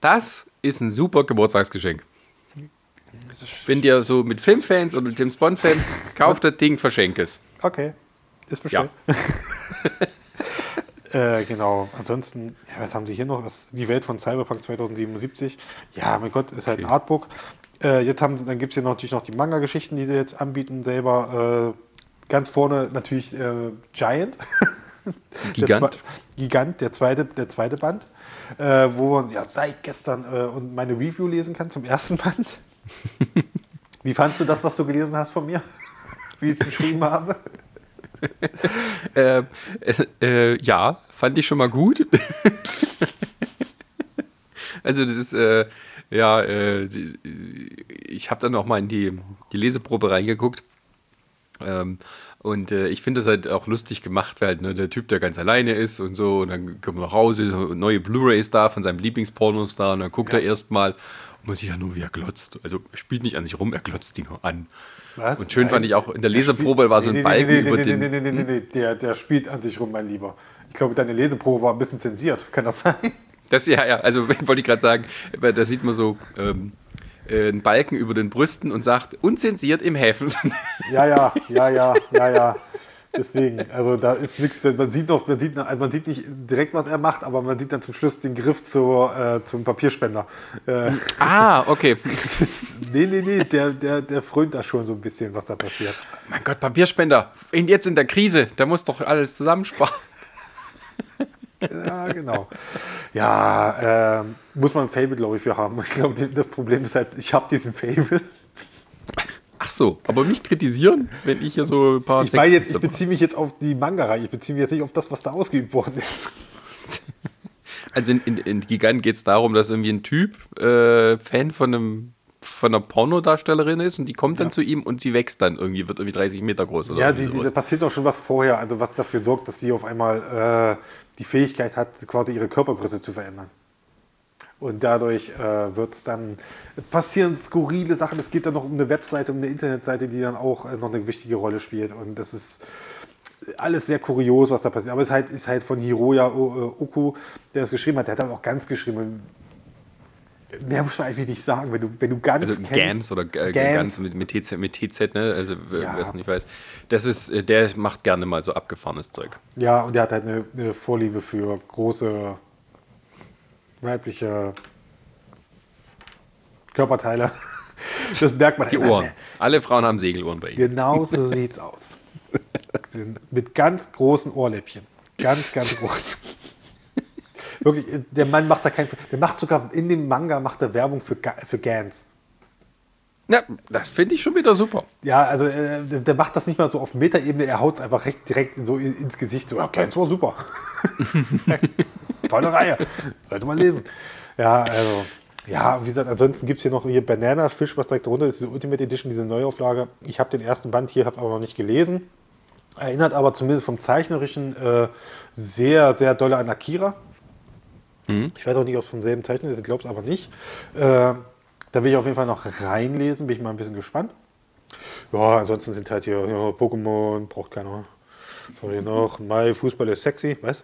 das ist ein super Geburtstagsgeschenk. Wenn dir so mit Filmfans oder mit James Bond-Fans, kauft das Ding, verschenk es. Okay, ist bestellt. äh, genau, ansonsten, ja, was haben sie hier noch? Das, die Welt von Cyberpunk 2077. Ja, mein Gott, ist halt ein Artbook. Äh, jetzt haben, dann gibt es hier natürlich noch die Manga-Geschichten, die sie jetzt anbieten selber. Äh, ganz vorne natürlich äh, Giant. Der Gigant. zwe- Gigant, der zweite, der zweite Band, äh, wo man ja seit gestern äh, und meine Review lesen kann zum ersten Band. Wie fandst du das, was du gelesen hast von mir? Wie ich es beschrieben habe? Äh, äh, äh, ja, fand ich schon mal gut. also das ist, äh, ja, äh, die, ich habe dann auch mal in die, die Leseprobe reingeguckt. Ähm, und äh, ich finde das halt auch lustig gemacht, weil halt, ne, der Typ, der ganz alleine ist und so, und dann kommt er nach Hause, neue Blu-rays da von seinem Lieblingspornos da, und dann guckt Ja. er erstmal Man sieht ja nur, wie er glotzt. Also er spielt nicht an sich rum, er glotzt die nur an. Was? Und schön fand Nein. ich auch, in der Leseprobe war so ein Nee, nee, Balken nee, nee, über nee, den... Nee, nee, nee, nee, nee, der, der spielt an sich rum, mein Lieber. Ich glaube, deine Leseprobe war ein bisschen zensiert. Kann das sein? Das, ja, ja, also wollte ich gerade sagen, da sieht man so ähm, äh, einen Balken über den Brüsten und sagt, unzensiert im Häfen. Ja, ja, ja, ja, ja, ja. Deswegen, also da ist nichts, man sieht doch, man sieht, also man sieht nicht direkt, was er macht, aber man sieht dann zum Schluss den Griff zur, äh, zum Papierspender. Äh, ah, okay. nee, nee, nee, der, der, der frönt da schon so ein bisschen, was da passiert. Mein Gott, Papierspender. Jetzt in der Krise, da muss doch alles zusammensparen. Ja, genau. Ja, ähm, muss man ein Fable, glaube ich, für haben. Ich glaube, das Problem ist halt, ich habe diesen Fable. Ach so, aber mich kritisieren, wenn ich hier so ein paar Ich meine jetzt, ich beziehe mich jetzt auf die Manga-Reihe. Ich beziehe mich jetzt nicht auf das, was da ausgeübt worden ist. Also in, in, in Gigant geht es darum, dass irgendwie ein Typ äh, Fan von einem von einer Pornodarstellerin ist und die kommt dann Ja. zu ihm und sie wächst dann irgendwie, wird irgendwie 30 Meter groß oder Ja, die, die, da passiert doch schon was vorher, also was dafür sorgt, dass sie auf einmal äh, die Fähigkeit hat, quasi ihre Körpergröße zu verändern. Und dadurch äh, wird es dann passieren skurrile Sachen. Es geht dann noch um eine Webseite, um eine Internetseite, die dann auch äh, noch eine wichtige Rolle spielt. Und das ist alles sehr kurios, was da passiert. Aber es ist halt, ist halt von Hiroya äh, Oku, der das geschrieben hat. Der hat dann auch ganz geschrieben. Mehr muss man eigentlich nicht sagen, wenn du, wenn du ganz Also kennst. Gans oder äh, Gans. Gans mit, mit, TZ, mit TZ, ne? Also Ja. wer es nicht weiß. Das ist, äh, der macht gerne mal so abgefahrenes Zeug. Ja, und er hat halt eine, eine Vorliebe für große weibliche Körperteile. Das merkt man Die immer. Ohren. Alle Frauen haben Segelohren bei ihm. Genau so sieht's aus. Mit ganz großen Ohrläppchen. Ganz, ganz groß. Wirklich, der Mann macht da kein. Der macht sogar in dem Manga macht er Werbung für, für Gans. Ja, das finde ich schon wieder super. Ja, also äh, der, macht das nicht mal so auf Metaebene, er haut es einfach direkt, direkt in so in, ins Gesicht. So, ja, Gans war super. Tolle Reihe. Sollte man lesen. Ja, also. Ja, wie gesagt, ansonsten gibt es hier noch hier Banana Fish, was direkt drunter ist, diese Ultimate Edition, diese Neuauflage. Ich habe den ersten Band hier, habe aber noch nicht gelesen. Erinnert aber zumindest vom Zeichnerischen äh, sehr, sehr doll an Akira. Ich weiß auch nicht, ob es vom selben Zeichner ist, ich glaube es aber nicht. Äh, da will ich auf jeden Fall noch reinlesen, bin ich mal ein bisschen gespannt. Ja, ansonsten sind halt hier ja, Pokémon, braucht keiner. Was haben wir noch? My Fußball ist sexy, was?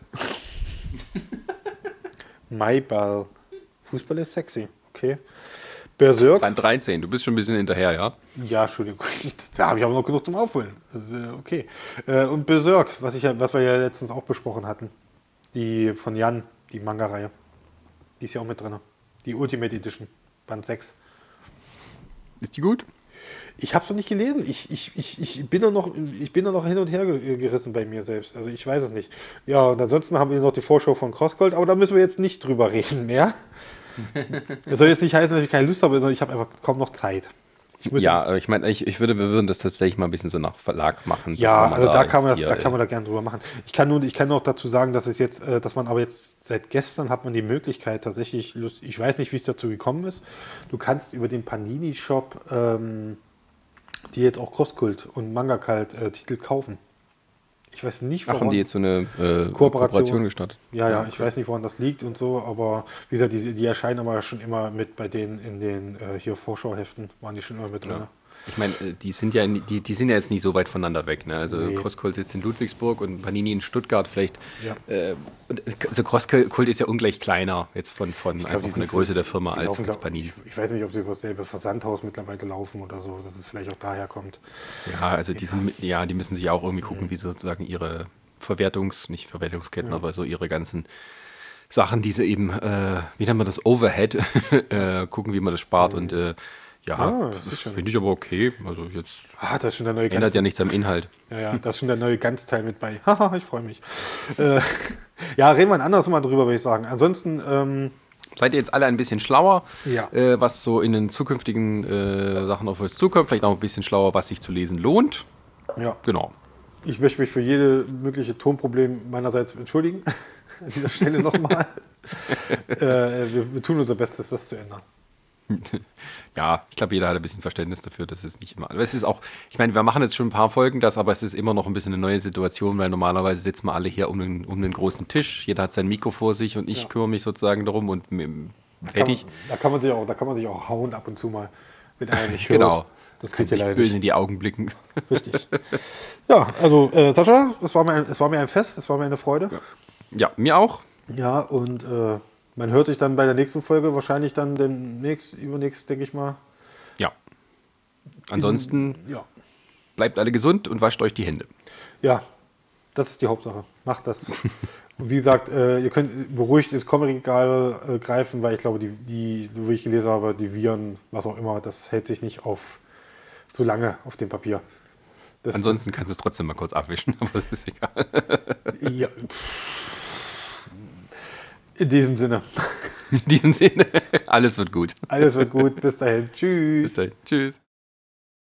My Ball. Fußball ist sexy, okay. Berserk. Band 13, du bist schon ein bisschen hinterher, ja? Ja, Entschuldigung, da habe ich aber noch genug zum Aufholen. Ist, äh, okay. Äh, und Berserk, was, ich was wir ja letztens auch besprochen hatten. Die von Jan, die Manga-Reihe. Die ist ja auch mit drin. Die Ultimate Edition, Band 6. Ist die gut? Ich habe es noch nicht gelesen. Ich, ich, ich, ich, bin da noch, ich bin da noch hin und her ge- gerissen bei mir selbst. Also ich weiß es nicht. Ja, und ansonsten haben wir noch die Vorschau von Crossgold, aber da müssen wir jetzt nicht drüber reden mehr. Das soll jetzt nicht heißen, dass ich keine Lust habe, sondern ich habe einfach kaum noch Zeit. Ich Ja, äh, ich meine, ich, ich würde, wir würden das tatsächlich mal ein bisschen so nach Verlag machen. Ja, also da kann man, das, da kann man da gerne drüber machen. Ich kann nur, ich kann noch dazu sagen, dass es jetzt, äh, dass man aber jetzt seit gestern hat man die Möglichkeit tatsächlich, Lust, ich weiß nicht, wie es dazu gekommen ist. Du kannst über den Panini Shop ähm, die jetzt auch Crosskult und Manga Kalt äh, Titel kaufen. Ich weiß nicht, Ach, warum. haben die jetzt so eine äh, Kooperation. Kooperation gestartet? Ja, ja, ich weiß nicht, woran das liegt und so, aber wie gesagt, die, die erscheinen aber schon immer mit bei denen in den äh, hier Vorschauheften, waren die schon immer mit drin. Ja. Ich meine, äh, die sind ja die, die sind ja jetzt nicht so weit voneinander weg. Ne? Also Nee. Crosskult sitzt in Ludwigsburg und Panini in Stuttgart vielleicht. Ja. Äh, und also Crosskult ist ja ungleich kleiner jetzt von, von glaub, einfach von der Größe der Firma als, laufen, als Panini. Ich, ich weiß nicht, ob sie über dasselbe Versandhaus mittlerweile laufen oder so, dass es vielleicht auch daher kommt. Ja, also die sind ja, die müssen sich auch irgendwie gucken, wie sie sozusagen ihre Verwertungs, nicht Verwertungsketten, aber so ihre ganzen Sachen, diese eben, äh, wie nennt man das, Overhead, äh, gucken, wie man das spart und äh, ja, Ah, das finde ich aber okay. Also jetzt Ah, da ist schon der neue ändert ja nichts am Inhalt. Ja, ja, da ist schon der neue Ganzteil mit bei. Haha, ich freue mich. Äh, ja, reden wir ein anderes Mal drüber, würde ich sagen. Ansonsten, ähm, Seid ihr jetzt alle ein bisschen schlauer, Ja. äh, was so in den zukünftigen äh, Sachen auf euch zukommt? Vielleicht auch ein bisschen schlauer, was sich zu lesen lohnt. ja, Genau. ich möchte mich für jede mögliche Tonproblem meinerseits entschuldigen. An dieser Stelle nochmal. äh, wir, wir tun unser Bestes, das zu ändern. Ja, ich glaube, jeder hat ein bisschen Verständnis dafür, dass es nicht immer. Aber es ist auch, ich meine, wir machen jetzt schon ein paar Folgen das, aber es ist immer noch ein bisschen eine neue Situation, weil normalerweise sitzen wir alle hier um den, um den großen Tisch. Jeder hat sein Mikro vor sich und ich Ja. kümmere mich sozusagen darum und Da Fertig. man, da, kann man sich auch, da kann man sich auch hauen ab und zu mal, wenn einer nicht hört. Genau. Das ja sich leider böse nicht. in die Augen blicken. Richtig. Ja, also äh, Sascha, es war, mir ein, es war mir ein Fest, es war mir eine Freude. Ja, mir auch. Ja, und äh, man hört sich dann bei der nächsten Folge wahrscheinlich dann demnächst, übernächst, denke ich mal. Ja. Ansonsten Ja. bleibt alle gesund und wascht euch die Hände. Ja, das ist die Hauptsache. Macht das. Und wie gesagt, äh, ihr könnt beruhigt ins Comic-Regal äh, greifen, weil ich glaube, die, die, wie ich gelesen habe, die Viren, was auch immer, das hält sich nicht auf so lange auf dem Papier. Das, Ansonsten kannst du es trotzdem mal kurz abwischen, aber das ist egal. ja, pff. in diesem Sinne, In diesem Sinne, alles wird gut. alles wird gut. Bis dahin. Tschüss. Bis dahin. Tschüss.